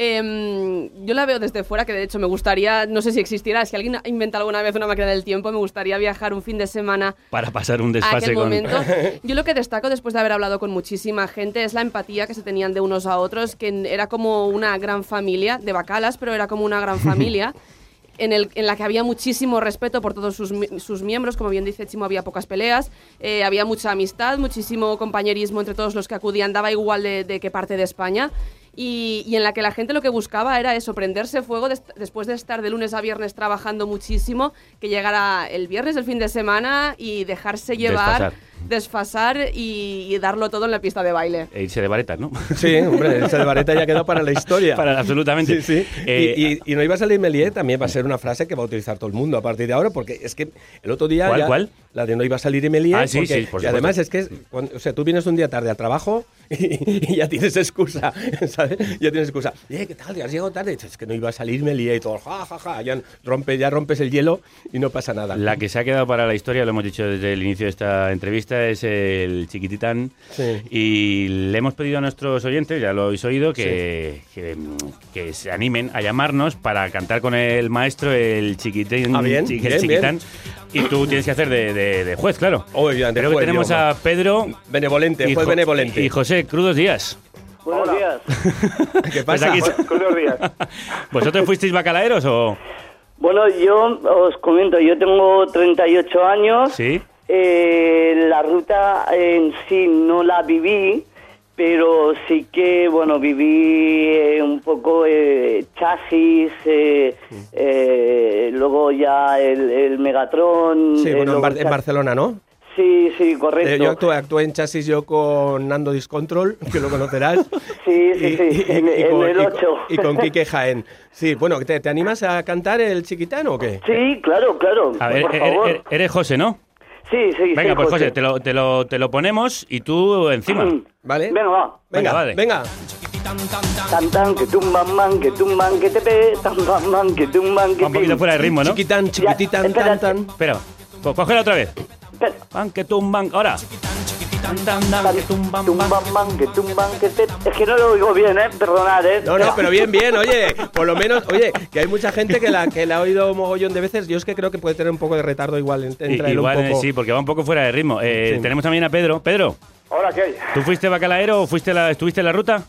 Em, yo la veo desde fuera, que de hecho me gustaría, no sé si existiera, si alguien ha inventado alguna vez una máquina del tiempo, me gustaría viajar un fin de semana Para pasar un a desfase aquel con... momento. (laughs) Yo lo que destaco después de haber hablado con muchísima gente es la empatía que se tenían de unos a otros, que era como una gran familia de bacalas, pero era como una gran (laughs) familia. En, el, en la que había muchísimo respeto por todos sus, sus miembros, como bien dice Chimo, había pocas peleas, eh, había mucha amistad, muchísimo compañerismo entre todos los que acudían, daba igual de, de qué parte de España, y, y en la que la gente lo que buscaba era eso, prenderse fuego des- después de estar de lunes a viernes trabajando muchísimo, que llegara el viernes, el fin de semana, y dejarse llevar. Desfasar y, y darlo todo en la pista de baile. E irse de varetas, ¿no? Sí, hombre, ese de vareta ya quedó para la historia. (laughs) Para, absolutamente. Sí, sí. Eh, y, y- y no iba a salir Melié también va a ser una frase que va a utilizar todo el mundo a partir de ahora, porque es que el otro día. ¿Cuál, ya- cuál? La de no iba a salir Melié. Ah, sí, porque- sí, por Y además es que, cuando- o sea, tú vienes un día tarde al trabajo (laughs) y, y ya tienes excusa, (laughs) ¿sabes? Ya tienes excusa. Eh, ¿qué tal? ¿Has llegado tarde? Es que no iba a salir Melié y todo, ja, ja, ja. Ya, rompe, ya rompes el hielo y no pasa nada. La que se ha quedado para la historia, lo hemos dicho desde el inicio de esta entrevista, es el Chiquititán. Sí. Y le hemos pedido a nuestros oyentes, ya lo habéis oído, que, que, que se animen a llamarnos para cantar con el maestro el Chiquitín. Ah, bien, Chiqui- bien, el Chiquitán. bien. Y tú tienes que hacer de, de- de juez, claro. Obviamente, Creo que tenemos a Pedro. Benevolente, y juez Jo- benevolente. Y José, crudos días. Buenos (laughs) días. ¿Qué Pues pasa? aquí- Buenos días. (laughs) ¿Vosotros fuisteis bacalaeros o...? Bueno, yo os comento, yo tengo 38 años. Sí. Eh, la ruta en sí no la viví, pero sí que, bueno, viví eh, un poco eh, chasis, eh, eh, luego ya el, el Megatron. Sí, bueno, en, Bar- Barcelona, ¿no? Sí, sí, correcto. Eh, yo actué, actué en chasis yo con Nando Discontrol, (laughs) que lo conocerás. (laughs) Sí, sí, sí, en- con, el y con- ocho. y con Quique (laughs) Jaén. Sí, bueno, ¿te, te animas a cantar el chiquitano o qué? Sí, claro, claro. A ver, por er- favor. er- eres José, ¿no? Sí, sí, Venga, sí, pues José, te lo, te, lo, te lo ponemos y tú encima. ¿Vale? Venga, va. Venga, vale. Venga. Tan tan que tumban man, que tumban que te pe, tan ban man, que tumban que Va un poquito fuera de ritmo, ¿no? Chiquitán, chiquititán, tan, tan. Espera, cógela otra vez. Pan que tumban. Ahora. Tan, tan, tan, que tumban, Tumban man, que tumban que te... Es que no lo oigo bien, ¿eh? Perdonad, ¿eh? No, no, pero bien, bien, oye, (laughs) por lo menos, oye, que hay mucha gente que la, que la ha oído mogollón de veces. Yo es que creo que puede tener un poco de retardo igual. en- él Igual, un poco. sí, porque va un poco fuera de ritmo. Eh, Sí. Tenemos también a Pedro. Pedro, Hola, ¿qué hay? ¿tú fuiste bacalaero o fuiste la, estuviste en la ruta?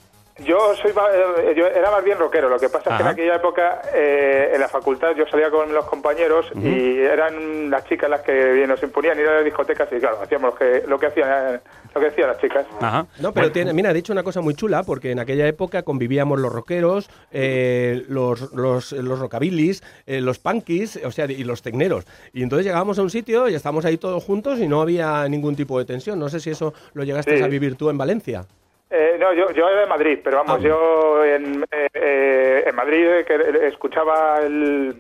Yo soy eh, yo era más bien rockero, lo que pasa es que en aquella época eh, en la facultad yo salía con los compañeros y eran las chicas las que nos imponían ir a las discotecas y claro, hacíamos lo que, lo que hacían lo que decían las chicas. Ajá. No, pero tiene, mira, ha dicho una cosa muy chula, porque en aquella época convivíamos los rockeros, eh, los, los, los rockabilis, eh, los punkies, o sea, y los tecneros. Y entonces llegábamos a un sitio y estábamos ahí todos juntos y no había ningún tipo de tensión. No sé si eso lo llegaste Sí. a vivir tú en Valencia. Eh, no, yo, yo era de Madrid, pero vamos, Ah. yo en, eh, eh, en Madrid eh, que eh, escuchaba el,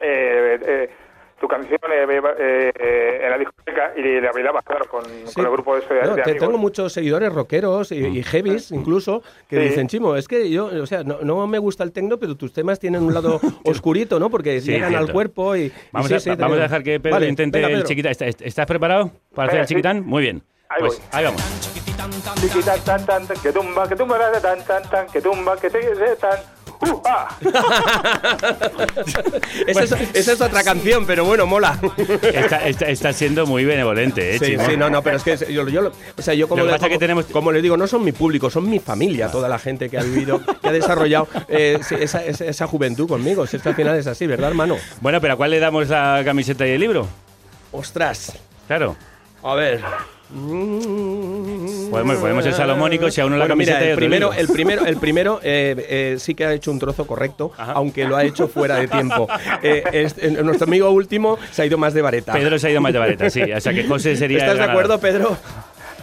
eh, eh, tu canción eh, eh, eh, en la discoteca y la bailaba, claro, con, Sí. con el grupo ese de, No, de te- amigos. tengo muchos seguidores rockeros y, y heavies incluso que Sí. dicen, Chimo, es que yo, o sea, no, no me gusta el tecno, pero tus temas tienen un lado (laughs) oscurito, ¿no? Porque Sí, llegan al cuerpo y... y Vamos, sí, a, sí, vamos a tenemos- dejar que Pedro Vale, intente venga, el chiquitán. ¿Estás, preparado para hacer el sí. chiquitán? Muy bien. Ahí pues voy. ahí vamos. Chiqui tan tan tan que tumba, que tumba, tan tan tan tan, que tumba, que se se tan. ¡Uh, (laughs) ah! Esa, es, esa es otra canción, pero bueno, mola. Está, está- está siendo muy benevolente, ¿eh, Sí, sí, no, no, pero es que yo, yo lo- o sea, yo como, Lo que le, pasa es que como- tenemos- como les digo, no son mi público, son mi familia, toda la gente que ha vivido, que ha desarrollado eh, esa, esa- esa juventud conmigo. Si es que al final es así, ¿verdad, hermano? Bueno, pero ¿a cuál le damos la camiseta y el libro? Ostras. Claro. A ver. Podemos, podemos ser salomónicos si a uno la Bueno, mira, camiseta y el primero, el primero, el primero eh, eh, sí que ha hecho un trozo correcto, aunque lo ha hecho fuera de tiempo. Eh, es- eh, nuestro amigo último se ha ido más de vareta. Pedro se ha ido más de vareta, sí. O sea que José sería. ¿Estás de acuerdo, Pedro?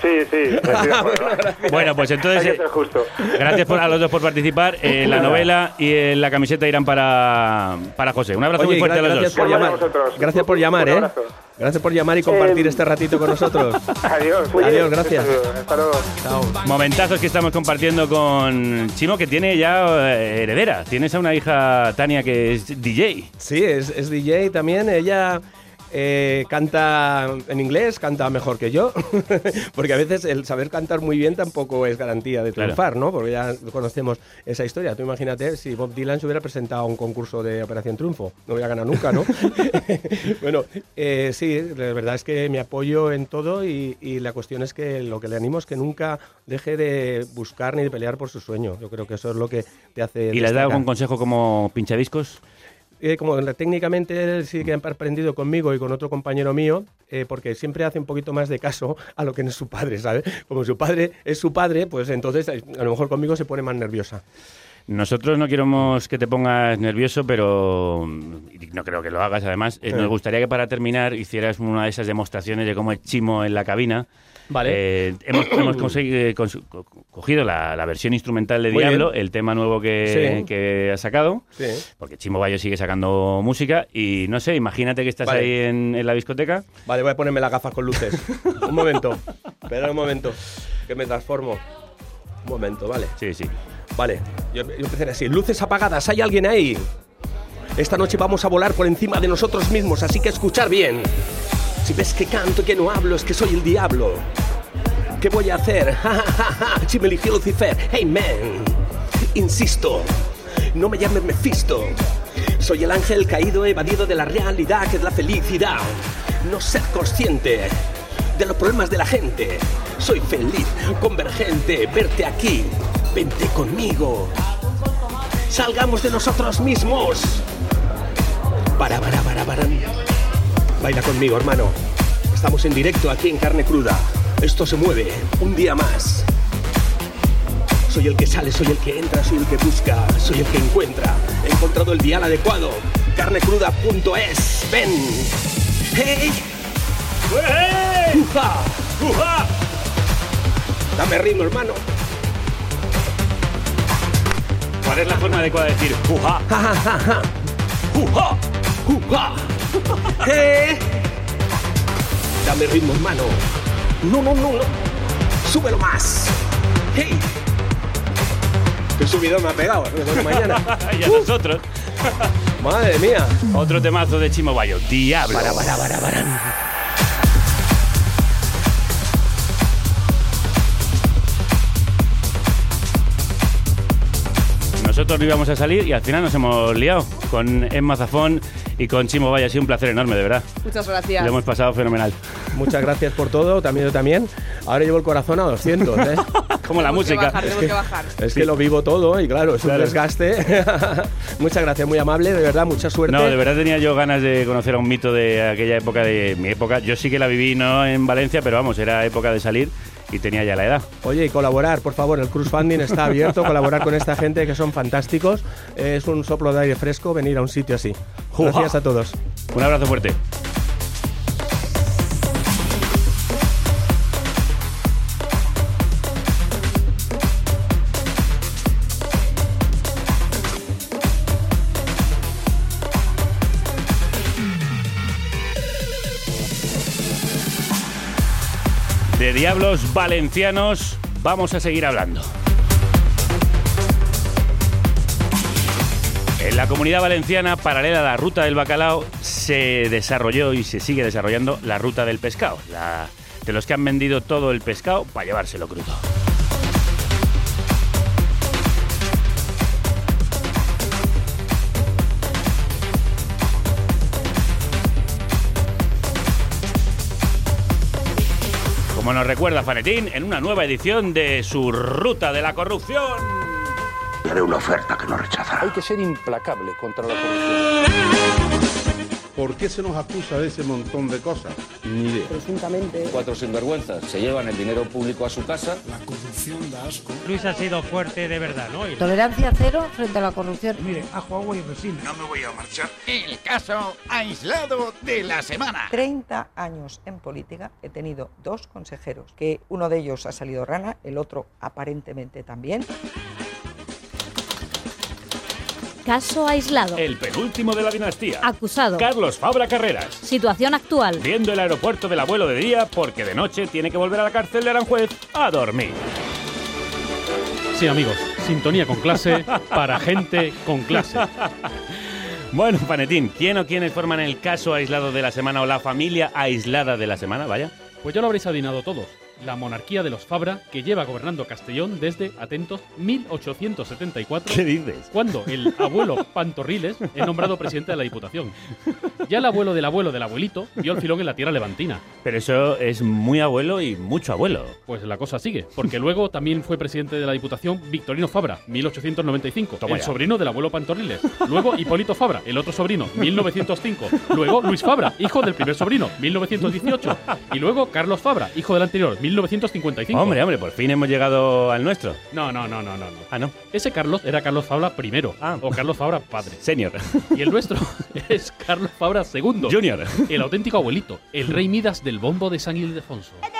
Sí, sí. (laughs) Bueno, pues entonces. Hay que ser justo. Gracias por- a los dos por participar. Eh, la novela y eh, la camiseta irán para, para José. Un abrazo Oye, muy fuerte a los gracias dos. por llamar. Gracias por llamar, ¿eh? Gracias por llamar y compartir Eh, este ratito con nosotros. (laughs) Adiós. Adiós, gracias. Hasta luego. Momentazos que estamos compartiendo con Chimo, que tiene ya eh, heredera. Tienes a una hija, Tania, que es DJ. Sí, es, es DJ también. Ella eh, canta en inglés, canta mejor que yo. (laughs) Porque a veces el saber cantar muy bien tampoco es garantía de Claro. triunfar, ¿no? Porque ya conocemos esa historia. Tú imagínate si Bob Dylan se hubiera presentado a un concurso de Operación Triunfo. No hubiera ganado nunca, ¿no? (laughs) bueno, eh, sí, la verdad es que me apoyo en todo y, y la cuestión es que lo que le animo es que nunca deje de buscar ni de pelear por su sueño. Yo creo que eso es lo que te hace. ¿Y le has dado destacar. algún consejo como pinchadiscos? Eh, como técnicamente él sí que ha aprendido conmigo y con otro compañero mío, eh, porque siempre hace un poquito más de caso a lo que no es su padre, ¿sabes? Como su padre es su padre, pues entonces eh, a lo mejor conmigo se pone más nerviosa. Nosotros no queremos que te pongas nervioso, pero no creo que lo hagas. Además, Eh. nos gustaría que para terminar hicieras una de esas demostraciones de cómo es Chimo en la cabina. Vale. Eh, hemos (coughs) hemos conseguido, eh, cogido la, la versión instrumental de Muy Diablo, bien. el tema nuevo que, Sí. que ha sacado. Sí. Porque Chimo Bayo sigue sacando música y no sé, imagínate que estás Vale. ahí en, en la discoteca. Vale, voy a ponerme las gafas con luces. (laughs) un momento, espera un momento, que me transformo. Un momento, vale. Sí, sí. Vale, yo, yo empezaré así. Luces apagadas, ¿hay alguien ahí? Esta noche vamos a volar por encima de nosotros mismos, así que escuchar bien. Si ves que canto que no hablo, es que soy el diablo. ¿Qué voy a hacer? (laughs) Ja, si me eligió Lucifer, hey man. Insisto, no me llames Mefisto. Soy el ángel caído, evadido de la realidad que es la felicidad. No ser consciente de los problemas de la gente. Soy feliz, convergente, verte aquí. Vente conmigo. Salgamos de nosotros mismos. Para, para, para, para. Baila conmigo, hermano. Estamos en directo aquí en carne cruda. Esto se mueve. Un día más. Soy el que sale, soy el que entra, soy el que busca, soy el que encuentra. He encontrado el dial adecuado. Carnecruda.es. Ven. ¡Hey! ¡Uja! ¡Uja! Dame ritmo, hermano. ¿Cuál es la forma adecuada de decir juja? Ja, ja, ja, ja. ¡Uja! (laughs) ¡Eh! Dame ritmo, hermano. No, no, no, no. Súbelo más. ¡Hey! Qué subidón me ha pegado. mañana. (laughs) y a nosotros. (laughs) Madre mía. Otro temazo de Chimo Bayo. Diablo. Para, para, para, para. Nosotros no íbamos a salir y al final nos hemos liado con Emma Zafón y con Chimo Bayo. Ha sido un placer enorme, de verdad. Muchas gracias. Lo hemos pasado fenomenal. Muchas gracias por todo, también yo también. Ahora llevo el corazón a 200, ¿eh? (laughs) Como la Tenemos que música. bajar, tenemos que bajar. Es que lo vivo todo y claro, es Claro. un desgaste. (laughs) Muchas gracias, muy amable, de verdad, mucha suerte. No, de verdad tenía yo ganas de conocer a un mito de aquella época, de mi época. Yo sí que la viví, no en Valencia, pero vamos, era época de salir y tenía ya la edad. Oye, y colaborar, por favor, el crowdfunding está abierto, (laughs) colaborar con esta gente que son fantásticos. Es un soplo de aire fresco venir a un sitio así. Gracias a todos. Un abrazo fuerte. Diablos valencianos vamos a seguir hablando. En la comunidad valenciana, paralela a la ruta del bacalao, se desarrolló y se sigue desarrollando la ruta del pescado, la, de los que han vendido todo el pescado para llevárselo crudo. Como nos recuerda Fanetín, en una nueva edición de su Ruta de la Corrupción. Haré una oferta que no rechazará. Hay que ser implacable contra la corrupción. ¿Por qué se nos acusa de ese montón de cosas? Ni idea. Presuntamente. Cuatro sinvergüenzas se llevan el dinero público a su casa. La corrupción da asco. Luis ha sido fuerte de verdad, ¿no? Y- Tolerancia cero frente a la corrupción. Mire, ajo, agua y resina. No me voy a marchar. El caso aislado de la semana. 30 años en política he tenido dos consejeros, que uno de ellos ha salido rana, el otro aparentemente también. Caso aislado. El penúltimo de la dinastía. Acusado. Carlos Fabra Carreras. Situación actual. Viendo el aeropuerto del abuelo de día porque de noche tiene que volver a la cárcel de Aranjuez a dormir. Sí, amigos, sintonía con clase (laughs) para gente con clase. Bueno, Panetín, ¿quién o quiénes forman el caso aislado de la semana o la familia aislada de la semana? Vaya. Pues ya lo habréis adivinado todos. La monarquía de los Fabra, que lleva gobernando Castellón desde, atentos, 1874. ¿Qué dices? Cuando el abuelo Pantorriles es nombrado presidente de la Diputación. Ya el abuelo del abuelo del abuelito vio el filón en la tierra levantina. Pero eso es muy abuelo y mucho abuelo. Pues la cosa sigue, porque luego también fue presidente de la Diputación Victorino Fabra, 1895, Toma el ya. sobrino del abuelo Pantorriles. Luego Hipólito Fabra, el otro sobrino, 1905. Luego Luis Fabra, hijo del primer sobrino, 1918. Y luego Carlos Fabra, hijo del anterior, 1955. Hombre, hombre, por fin hemos llegado al nuestro. No, no, no, no, no. no. Ah, no. Ese Carlos era Carlos Fabra primero, o Carlos Fabra padre. Señor. Y el nuestro (laughs) es Carlos Fabra segundo. Junior. El auténtico abuelito, el rey Midas del bombo de San Ildefonso. 4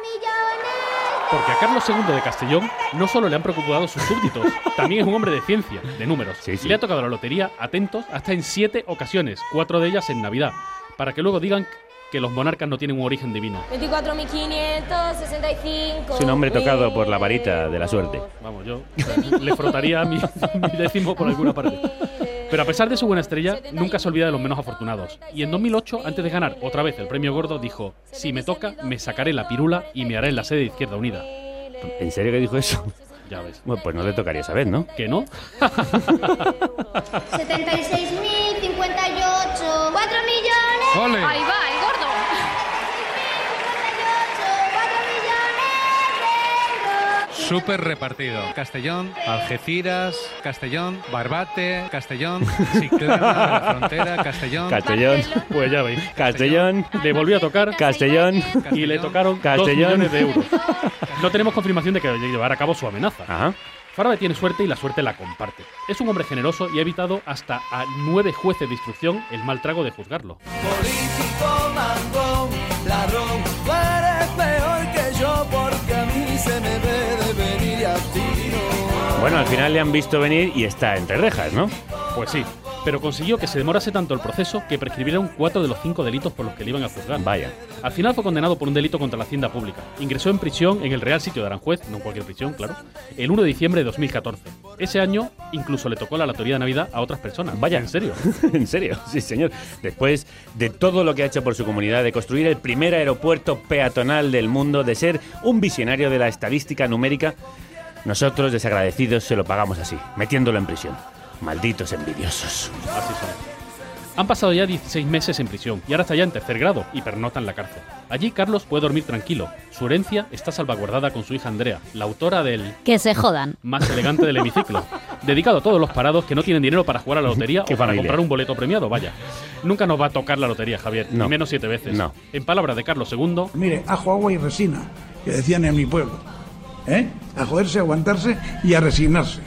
millones. Porque a Carlos II de Castellón no solo le han preocupado sus súbditos, también es un hombre de ciencia, de números. sí. Le ha tocado la lotería, atentos, hasta en siete ocasiones, cuatro de ellas en Navidad, para que luego digan que los monarcas no tienen un origen divino. 24.565. Es un hombre tocado por la varita de la suerte. Vamos, yo le frotaría mi, (laughs) mi décimo por alguna parte. Pero a pesar de su buena estrella, nunca se olvida de los menos afortunados. Y en 2008, antes de ganar otra vez el premio gordo, dijo: Si me toca, me sacaré la pirula y me haré en la sede de Izquierda Unida. ¿En serio que dijo eso? Ya ves. Bueno, pues no le tocaría esa vez, ¿no? ¿Que no? (laughs) 76.058. 4 millones. ¡Ole! Ahí va, el Súper repartido. Castellón, Algeciras, Castellón, Barbate, Castellón, Chiclana, de la Frontera, Castellón. Castellón. Pues ya veis. Castellón. Le volvió a tocar Castellón. y le tocaron dos Castellón. millones de euros. (laughs) No tenemos confirmación de que vaya a llevar a cabo su amenaza. Ajá. Farabe tiene suerte y la suerte la comparte. Es un hombre generoso y ha evitado hasta a nueve jueces de instrucción el mal trago de juzgarlo. Político, Bueno, al final le han visto venir y está entre rejas, ¿no? Pues sí, pero consiguió que se demorase tanto el proceso que prescribieron cuatro de los cinco delitos por los que le iban a juzgar. Vaya. Al final fue condenado por un delito contra la hacienda pública. Ingresó en prisión en el Real Sitio de Aranjuez, no en cualquier prisión, claro, el 1 de diciembre de 2014. Ese año incluso le tocó la lotería de Navidad a otras personas. Vaya. ¿En serio? (laughs) en serio, sí, señor. Después de todo lo que ha hecho por su comunidad, de construir el primer aeropuerto peatonal del mundo, de ser un visionario de la estadística numérica, nosotros, desagradecidos, se lo pagamos así, metiéndolo en prisión. Malditos envidiosos. Así son. Han pasado ya 16 meses en prisión y ahora está ya en tercer grado y pernota en la cárcel. Allí Carlos puede dormir tranquilo. Su herencia está salvaguardada con su hija Andrea, la autora del Que se jodan. más elegante del hemiciclo, dedicado a todos los parados que no tienen dinero para jugar a la lotería o para familia. comprar un boleto premiado, vaya. Nunca nos va a tocar la lotería, Javier, No. ni menos siete veces. No. En palabras de Carlos II, Mire, ajo, agua y resina, que decían en mi pueblo. ¿Eh? A joderse, a aguantarse y a resignarse.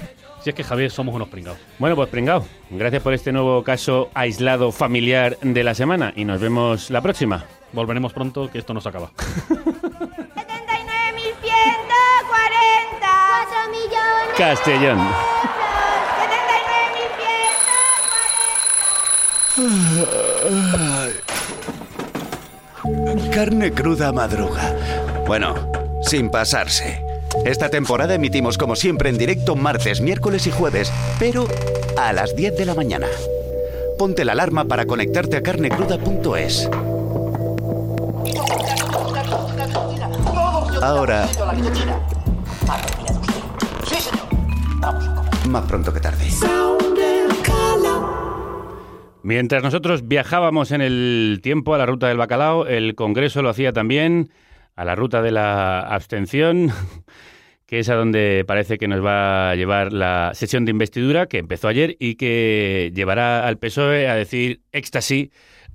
si es que Javier somos unos pringados. Bueno, pues pringao, gracias por este nuevo caso aislado familiar de la semana y nos vemos la próxima. Volveremos pronto, que esto no se acaba. 79.140. 4 millones. Castellón. 79.140. Carne cruda madruga. Bueno, sin pasarse. Esta temporada emitimos como siempre en directo martes, miércoles y jueves, pero a las 10 de la mañana. Ponte la alarma para conectarte a carnecruda.es. Ahora, más pronto que tarde. Mientras nosotros viajábamos en el tiempo a la ruta del bacalao, el Congreso lo hacía también a la ruta de la abstención, (laughs) que es a donde parece que nos va a llevar la sesión de investidura que empezó ayer y que llevará al PSOE a decir éxtasis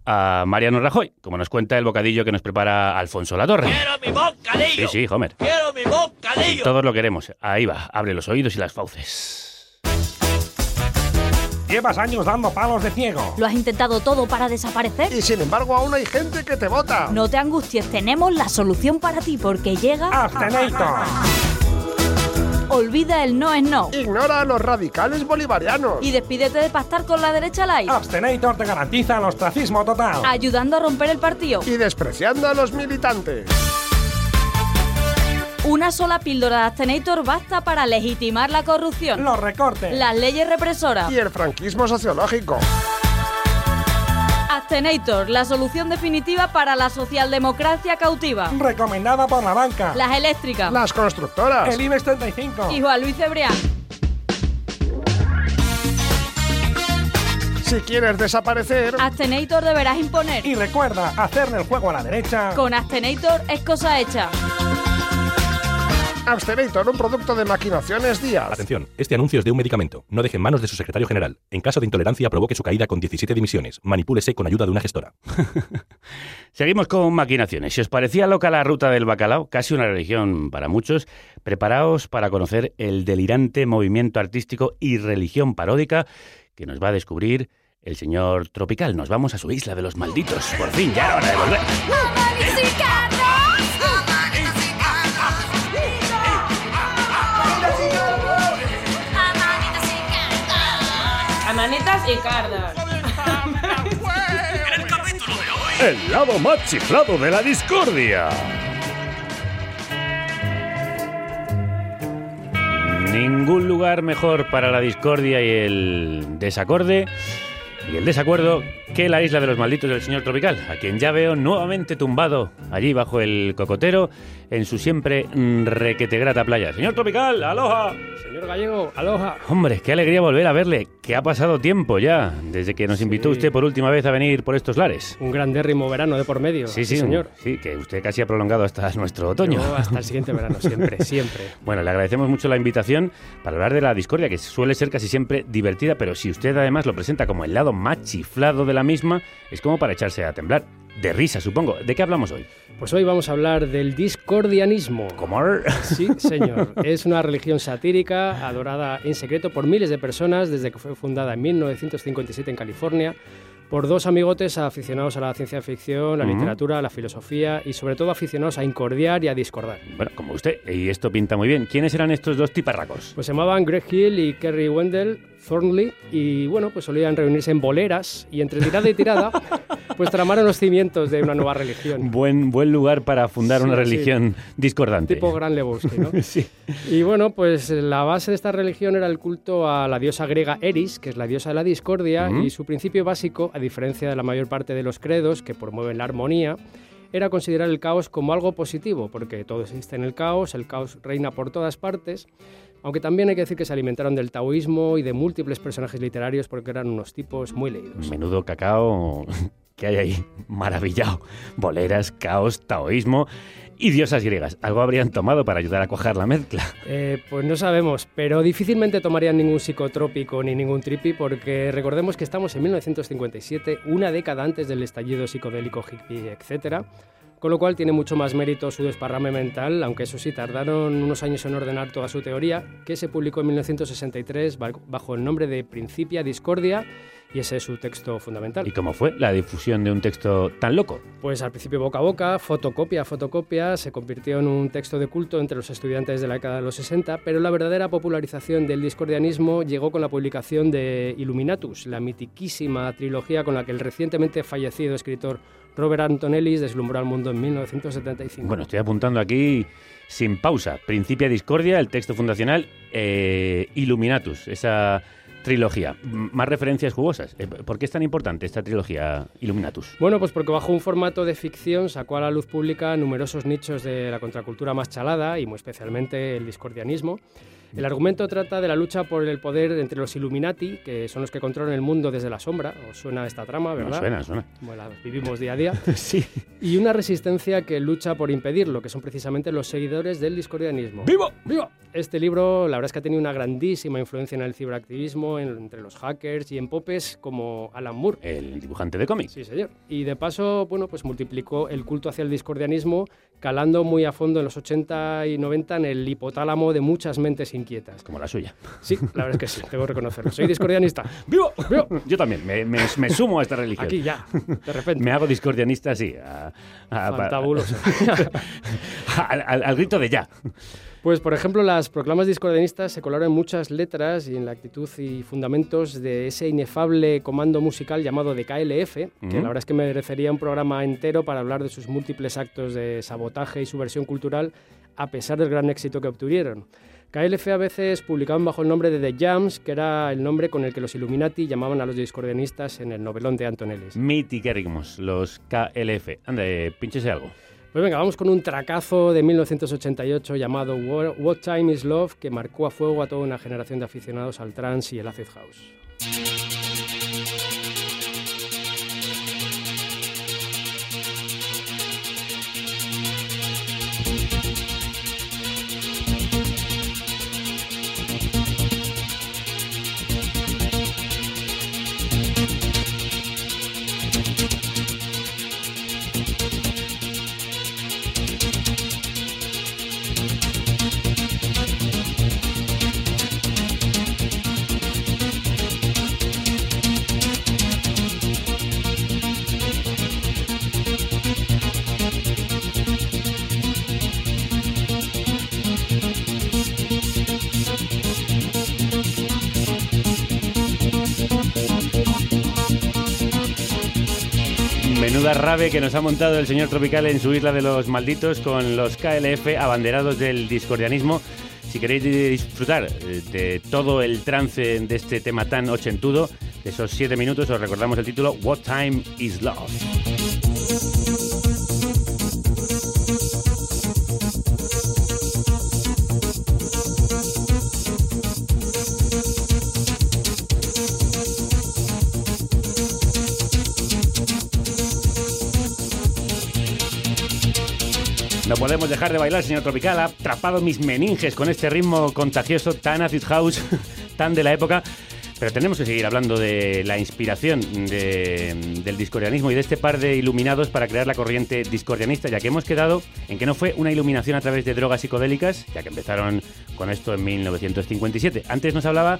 a Mariano Rajoy, como nos cuenta el bocadillo que nos prepara Alfonso Latorre. ¡Quiero mi bocadillo! Sí, sí, Homer. ¡Quiero mi bocadillo! Todos lo queremos. Ahí va, abre los oídos y las fauces. Llevas años dando palos de ciego. ¿Lo has intentado todo para desaparecer? Y sin embargo aún hay gente que te vota. No te angusties, tenemos la solución para ti porque llega... Abstenator. Olvida el no es no. Ignora a los radicales bolivarianos. Y despídete de pactar con la derecha light. Abstenator te garantiza el ostracismo total. Ayudando a romper el partido. Y despreciando a los militantes. Una sola píldora de Abstenator basta para legitimar la corrupción. Los recortes. Las leyes represoras. Y el franquismo sociológico. Abstenator, la solución definitiva para la socialdemocracia cautiva. Recomendada por la banca. Las eléctricas. Las constructoras. El IBEX 35. Y Juan Luis Cebrián. Si quieres desaparecer. Abstenator deberás imponer. Y recuerda, hacerle el juego a la derecha. Con Abstenator es cosa hecha. Abstenator, un producto de maquinaciones Díaz. Atención, este anuncio es de un medicamento. No deje en manos de su secretario general. En caso de intolerancia, provoque su caída con 17 dimisiones. Manipúlese con ayuda de una gestora. (laughs) Seguimos con maquinaciones. Si os parecía loca la ruta del bacalao, casi una religión para muchos, preparaos para conocer el delirante movimiento artístico y religión paródica que nos va a descubrir el señor Tropical. Nos vamos a su isla de los malditos. Por fin, ya era hora de volver. Y cardas. (laughs) El lado más chiflado de la discordia. Ningún lugar mejor para la discordia y el desacorde y el desacuerdo que la isla de los malditos del señor Tropical, a quien ya veo nuevamente tumbado allí bajo el cocotero en su siempre mm, requete grata playa. Señor Tropical, aloha. Señor Gallego, aloha. Hombre, qué alegría volver a verle, que ha pasado tiempo ya desde que nos invitó usted por última vez a venir por estos lares. Un grandérrimo verano de por medio. Sí, sí, señor. Sí, que usted casi ha prolongado hasta nuestro otoño. Yo hasta el siguiente verano, siempre, (laughs) siempre. Bueno, le agradecemos mucho la invitación para hablar de la discordia, que suele ser casi siempre divertida, pero si usted además lo presenta como el lado más chiflado de la misma, es como para echarse a temblar. De risa, supongo. ¿De qué hablamos hoy? Pues hoy vamos a hablar del discordianismo. ¿Cómo? Sí, señor. es una religión satírica adorada en secreto por miles de personas desde que fue fundada en 1957 en California por dos amigotes aficionados a la ciencia ficción, la literatura, la filosofía y sobre todo aficionados a incordiar y a discordar. Bueno, como usted, y esto pinta muy bien. ¿Quiénes eran estos dos tiparracos? Pues se llamaban Greg Hill y Kerry Wendell Thornley y bueno, pues solían reunirse en boleras y entre tirada y tirada (laughs) pues tramaron los cimientos de una nueva religión. Buen, buen lugar para fundar Sí, una sí. religión discordante. Tipo Gran Lebowski, ¿no? (laughs) sí. Y bueno, pues la base de esta religión era el culto a la diosa griega Eris, que es la diosa de la discordia, y su principio básico, a diferencia de la mayor parte de los credos que promueven la armonía, era considerar el caos como algo positivo, porque todo existe en el caos, el caos reina por todas partes, aunque también hay que decir que se alimentaron del taoísmo y de múltiples personajes literarios porque eran unos tipos muy leídos. Menudo cacao (laughs) que hay ahí. Maravillado. Boleras, caos, taoísmo y diosas griegas. Algo habrían tomado para ayudar a cuajar la mezcla. Eh, pues no sabemos, pero difícilmente tomarían ningún psicotrópico ni ningún trippy porque recordemos que estamos en 1957, una década antes del estallido psicodélico hippie, etc. Con lo cual tiene mucho más mérito su desparrame mental, aunque eso sí, tardaron unos años en ordenar toda su teoría, que se publicó en 1963 ba- bajo el nombre de Principia Discordia, y ese es su texto fundamental. ¿Y cómo fue la difusión de un texto tan loco? Pues al principio boca a boca, fotocopia a fotocopia, se convirtió en un texto de culto entre los estudiantes de la década de los 60, pero la verdadera popularización del discordianismo llegó con la publicación de Illuminatus, la mitiquísima trilogía con la que el recientemente fallecido escritor Robert Anton Ellis deslumbró al mundo en 1975. Bueno, estoy apuntando aquí sin pausa. Principia Discordia, el texto fundacional, eh, Illuminatus, esa trilogía. M- Más referencias jugosas. Eh, ¿Por qué es tan importante esta trilogía Illuminatus? Bueno, pues porque bajo un formato de ficción sacó a la luz pública numerosos nichos de la contracultura más chalada y muy especialmente el discordianismo. El argumento trata de la lucha por el poder entre los Illuminati, que son los que controlan el mundo desde la sombra. ¿Os suena esta trama, verdad? suena, suena. Bueno, la vivimos día a día. (laughs) sí. Y una resistencia que lucha por impedirlo, que son precisamente los seguidores del discordianismo. ¡Vivo! ¡Vivo! Este libro, la verdad es que ha tenido una grandísima influencia en el ciberactivismo, en- entre los hackers y en popes como Alan Moore. El dibujante de cómics. Sí, señor. Y de paso, bueno, pues multiplicó el culto hacia el discordianismo, calando muy a fondo en los 80 y 90 en el hipotálamo de muchas mentes inquietas. Como la suya. Sí, la verdad es que sí, debo reconocerlo. Soy discordianista. (laughs) ¡Vivo! Yo también, me, me- me sumo a esta religión. Aquí ya, de repente. Me hago discordianista, sí. a- a- Fantabuloso. (laughs) al, al- al grito de ya. Pues, por ejemplo, las proclamas discordianistas se colaron en muchas letras y en la actitud y fundamentos de ese inefable comando musical llamado de KLF, que la verdad es que merecería un programa entero para hablar de sus múltiples actos de sabotaje y subversión cultural, a pesar del gran éxito que obtuvieron. KLF a veces publicaban bajo el nombre de The Jams, que era el nombre con el que los Illuminati llamaban a los discordianistas en el novelón de Anton Ellis. Mitiquérrimos, los KLF. Ande, pinchese algo. Pues venga, vamos con un tracazo de 1988 llamado What Time is Love que marcó a fuego a toda una generación de aficionados al trance y el acid house. Rave que nos ha montado el señor Tropical en su isla de los malditos con los KLF abanderados del discordianismo. Si queréis disfrutar eh, de todo el trance de este tema tan ochentudo, de esos siete minutos, os recordamos el título What Time is Love. No podemos dejar de bailar, señor Tropical. Ha atrapado mis meninges con este ritmo contagioso tan acid house, (laughs) tan de la época. Pero tenemos que seguir hablando de la inspiración de- del discordianismo y de este par de iluminados para crear la corriente discordianista, ya que hemos quedado en que no fue una iluminación a través de drogas psicodélicas, ya que empezaron con esto en 1957. Antes nos hablaba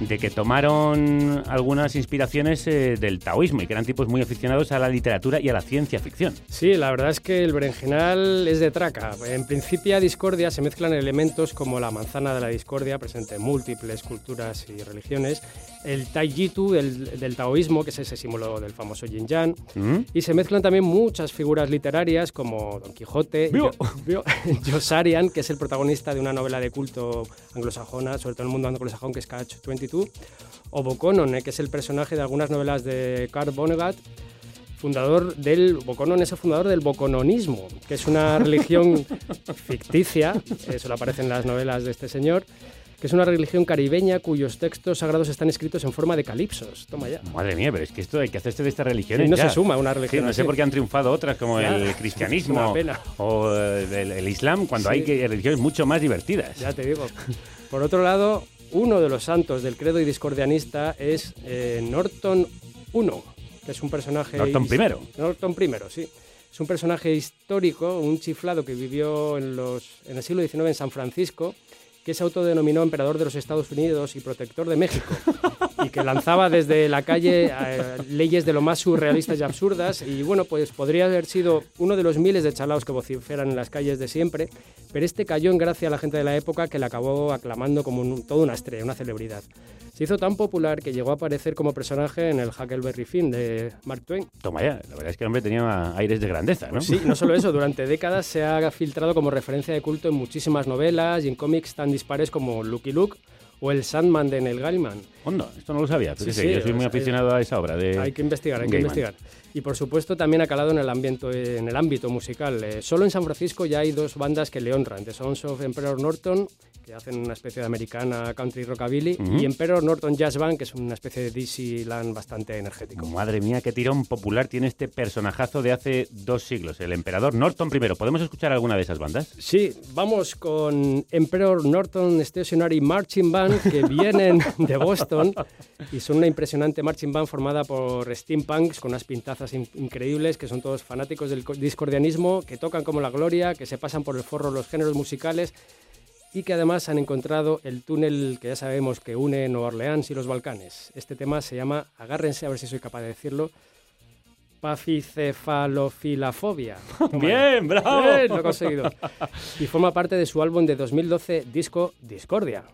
de que tomaron algunas inspiraciones eh, del taoísmo y que eran tipos muy aficionados a la literatura y a la ciencia ficción. Sí, la verdad es que el berenjenal es de traca. En Principia Discordia se mezclan elementos como la manzana de la discordia, presente en múltiples culturas y religiones, el Taijitu del, del taoísmo, que es ese símbolo del famoso yin yang, ¿Mm? y se mezclan también muchas figuras literarias como Don Quijote, (laughs) Josarian, que es el protagonista de una novela de culto anglosajona, sobre todo en el mundo anglosajón, que es Catch 22, o Bokonon, eh, que es el personaje de algunas novelas de Carl Vonnegut, fundador del Bokonon es el fundador del bokononismo, que es una (laughs) religión ficticia, eso le aparece en las novelas de este señor, que es una religión caribeña cuyos textos sagrados están escritos en forma de calipsos. Toma ya. Madre mía, pero es que esto hay que hacerse de estas religiones. Sí, no ya. se suma una religión Sí, no sé por qué han triunfado otras como Ya, el (laughs) cristianismo o eh, el, el islam, cuando Sí. hay religiones mucho más divertidas. Ya te digo. Por otro lado, uno de los santos del credo y discordianista es eh, Norton I, que es un personaje... Norton I. Norton I, sí. Es un personaje histórico, un chiflado que vivió en, los, en el siglo XIX en San Francisco, que se autodenominó emperador de los Estados Unidos y protector de México, y que lanzaba desde la calle eh, leyes de lo más surrealistas y absurdas, y bueno, pues podría haber sido uno de los miles de chalaos que vociferan en las calles de siempre, pero este cayó en gracia a la gente de la época que le acabó aclamando como un- toda una estrella, una celebridad. Se hizo tan popular que llegó a aparecer como personaje en el Huckleberry Finn de Mark Twain. Toma ya, la verdad es que el hombre tenía aires de grandeza, ¿no? Sí, no solo eso, (laughs) durante décadas se ha filtrado como referencia de culto en muchísimas novelas y en cómics tan dispares como Lucky Luke o el Sandman de Neil Gaiman. Onda, esto no lo sabía. Sí, sí, yo soy muy aficionado a esa obra de Hay que investigar, hay que investigar. Y por supuesto también ha calado en el, ámbito, en el ámbito musical. Eh, solo en San Francisco ya hay dos bandas que le honran, The Sons of Emperor Norton, que hacen una especie de americana country rockabilly, y Emperor Norton Jazz Band, que es una especie de Dixieland bastante energético. Madre mía, qué tirón popular tiene este personajazo de hace dos siglos, el emperador Norton I. ¿Podemos escuchar alguna de esas bandas? Sí, vamos con Emperor Norton Stationary Marching Band, que vienen de Boston (laughs) y son una impresionante marching band formada por steampunks con unas pintazas in- increíbles, que son todos fanáticos del co- discordianismo, que tocan como la gloria, que se pasan por el forro los géneros musicales y que además han encontrado el túnel que ya sabemos que une Nueva Orleans y los Balcanes. Este tema se llama, agárrense a ver si soy capaz de decirlo, ya. (laughs) Bien, bravo. Bien, lo he conseguido. Y forma parte de su álbum de 2012, disco Discordia.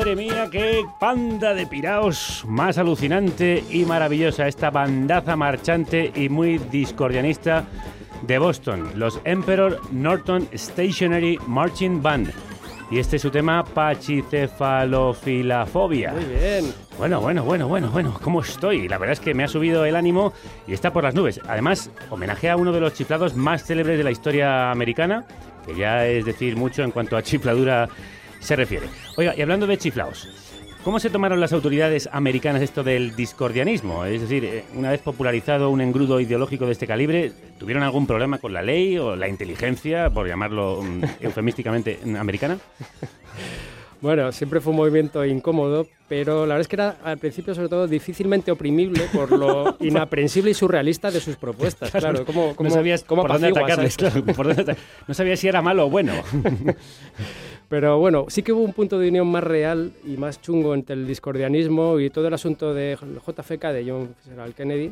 Madre mía, qué panda de piraos más alucinante y maravillosa. Esta bandaza marchante y muy discordianista de Boston, los Emperor Norton Stationary Marching Band. Y este es su tema, Pachicefalofilafobia. Muy bien. Bueno, bueno, bueno, bueno, bueno, ¿cómo estoy? La verdad es que me ha subido el ánimo y está por las nubes. Además, homenaje a uno de los chiflados más célebres de la historia americana, que ya es decir mucho en cuanto a chifladura se refiere. Oiga, y hablando de chiflados, ¿cómo se tomaron las autoridades americanas esto del discordianismo? Es decir, eh, una vez popularizado un engrudo ideológico de este calibre, ¿tuvieron algún problema con la ley o la inteligencia, por llamarlo mm, (laughs) eufemísticamente, mm, americana? Bueno, siempre fue un movimiento incómodo, pero la verdad es que era al principio sobre todo difícilmente oprimible por lo (laughs) inaprensible y surrealista de sus propuestas. Claro, ¿cómo, cómo, no sabías cómo por dónde atacarles, esto? claro, por dónde no sabías si era malo o bueno. (laughs) Pero bueno, sí que hubo un punto de unión más real y más chungo entre el discordianismo y todo el asunto de JFK, de John Fitzgerald Kennedy,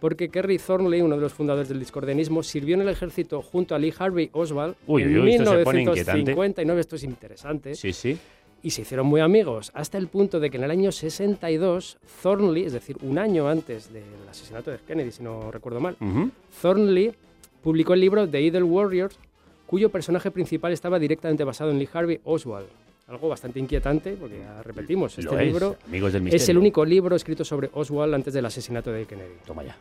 porque Kerry Thornley, uno de los fundadores del discordianismo, sirvió en el ejército junto a Lee Harvey Oswald Uy, en uy, esto se pone inquietante. 1959. Esto es interesante. Sí, sí. Y se hicieron muy amigos, hasta el punto de que en el año 62, Thornley, es decir, un año antes del asesinato de Kennedy, si no recuerdo mal. Thornley publicó el libro The Idle Warriors, cuyo personaje principal estaba directamente basado en Lee Harvey Oswald. Algo bastante inquietante, porque ya repetimos, Lo este es, libro amigos del es el único libro escrito sobre Oswald antes del asesinato de Kennedy. Toma ya.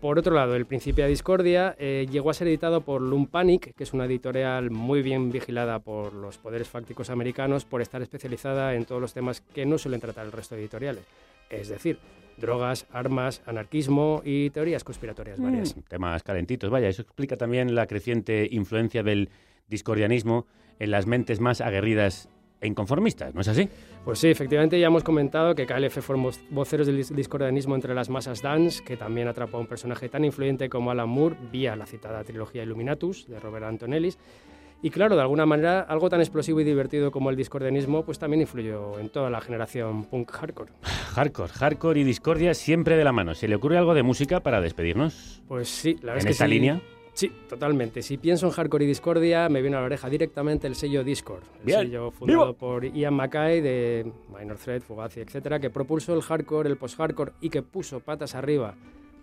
Por otro lado, El Principio de Discordia eh, llegó a ser editado por Loom Panic, que es una editorial muy bien vigilada por los poderes fácticos americanos por estar especializada en todos los temas que no suelen tratar el resto de editoriales. Es decir, drogas, armas, anarquismo y teorías conspiratorias varias. Mm, temas calentitos, vaya, eso explica también la creciente influencia del discordianismo en las mentes más aguerridas e inconformistas, ¿no es así? Pues sí, efectivamente ya hemos comentado que KLF fueron voceros del dis- discordianismo entre las masas dance, que también atrapó a un personaje tan influyente como Alan Moore vía la citada trilogía Illuminatus de Robert Antonellis, Y claro, de alguna manera, algo tan explosivo y divertido como el discordianismo, pues también influyó en toda la generación punk hardcore. Hardcore, hardcore y discordia siempre de la mano. ¿Se le ocurre algo de música para despedirnos? Pues sí, la verdad ¿En es que esta sí. línea? Sí, totalmente. Si pienso en hardcore y discordia, me viene a la oreja directamente el sello Discord, el Bien. sello fundado por Ian Mackay de Minor Threat, Fugazi, etcétera, que propulsó el hardcore, el post-hardcore y que puso patas arriba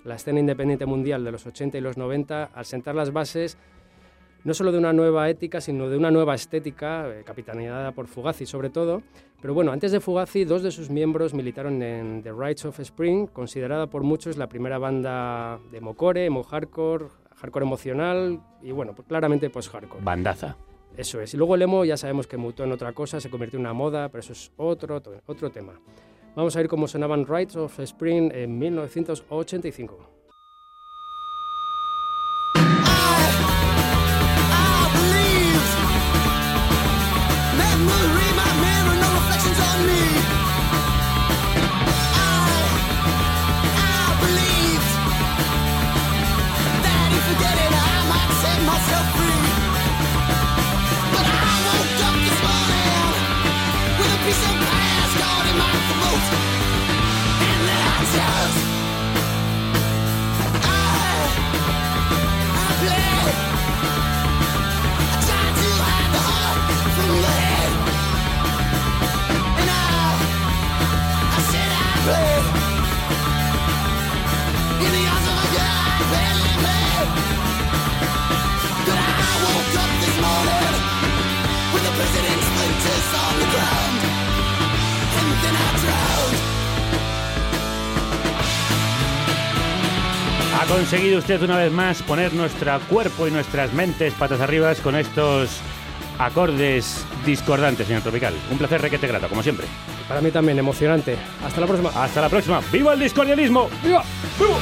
la escena independiente mundial de los 80 y los 90 al sentar las bases no solo de una nueva ética, sino de una nueva estética, eh, capitaneada por Fugazi sobre todo. Pero bueno, antes de Fugazi, dos de sus miembros militaron en The Rites of Spring, considerada por muchos la primera banda de mocore, emo hardcore, hardcore emocional y bueno, pues claramente post-hardcore. Bandaza. Eso es. Y luego el emo ya sabemos que mutó en otra cosa, se convirtió en una moda, pero eso es otro, otro, tema. Vamos a ver cómo sonaban Rites of Spring en 1985. Conseguido usted una vez más poner nuestro cuerpo y nuestras mentes patas arriba con estos acordes discordantes, señor Tropical. Un placer requete grato, como siempre. Para mí también emocionante. Hasta la próxima. Hasta la próxima. ¡Viva el discordialismo! ¡Viva! ¡Viva!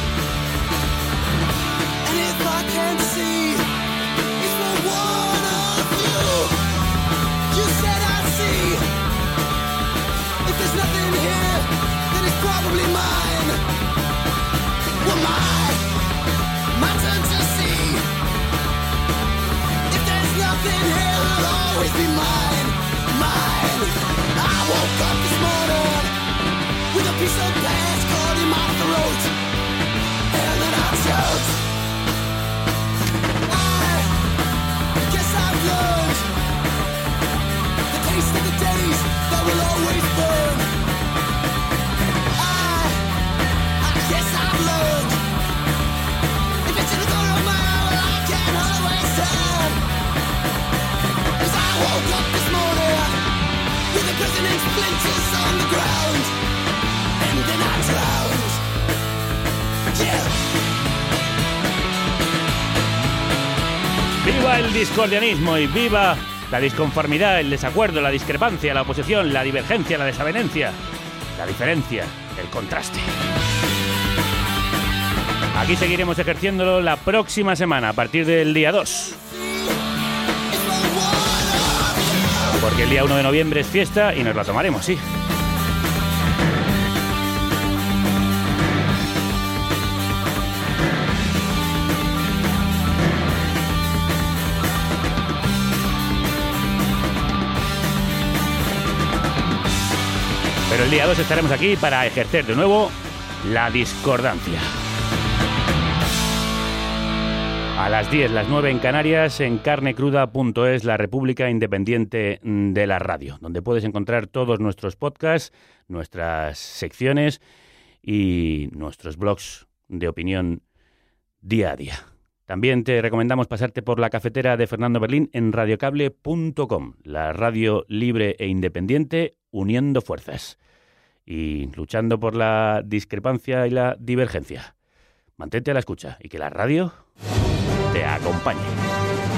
And if always be mine, mine. I woke up this morning with a piece of past ¡Viva el discordianismo y viva la disconformidad, el desacuerdo, la discrepancia, la oposición, la divergencia, la desavenencia, la diferencia, el contraste! Aquí seguiremos ejerciéndolo la próxima semana, a partir del día 2. El día 1 de noviembre es fiesta y nos la tomaremos, sí. Pero el día 2 estaremos aquí para ejercer de nuevo la discordancia. A las 10, las 9 en Canarias, en carnecruda.es, la República Independiente de la Radio, donde puedes encontrar todos nuestros podcasts, nuestras secciones y nuestros blogs de opinión día a día. También te recomendamos pasarte por la cafetera de Fernando Berlín en radiocable.com, la radio libre e independiente uniendo fuerzas y luchando por la discrepancia y la divergencia. Mantente a la escucha y que la radio te acompañe.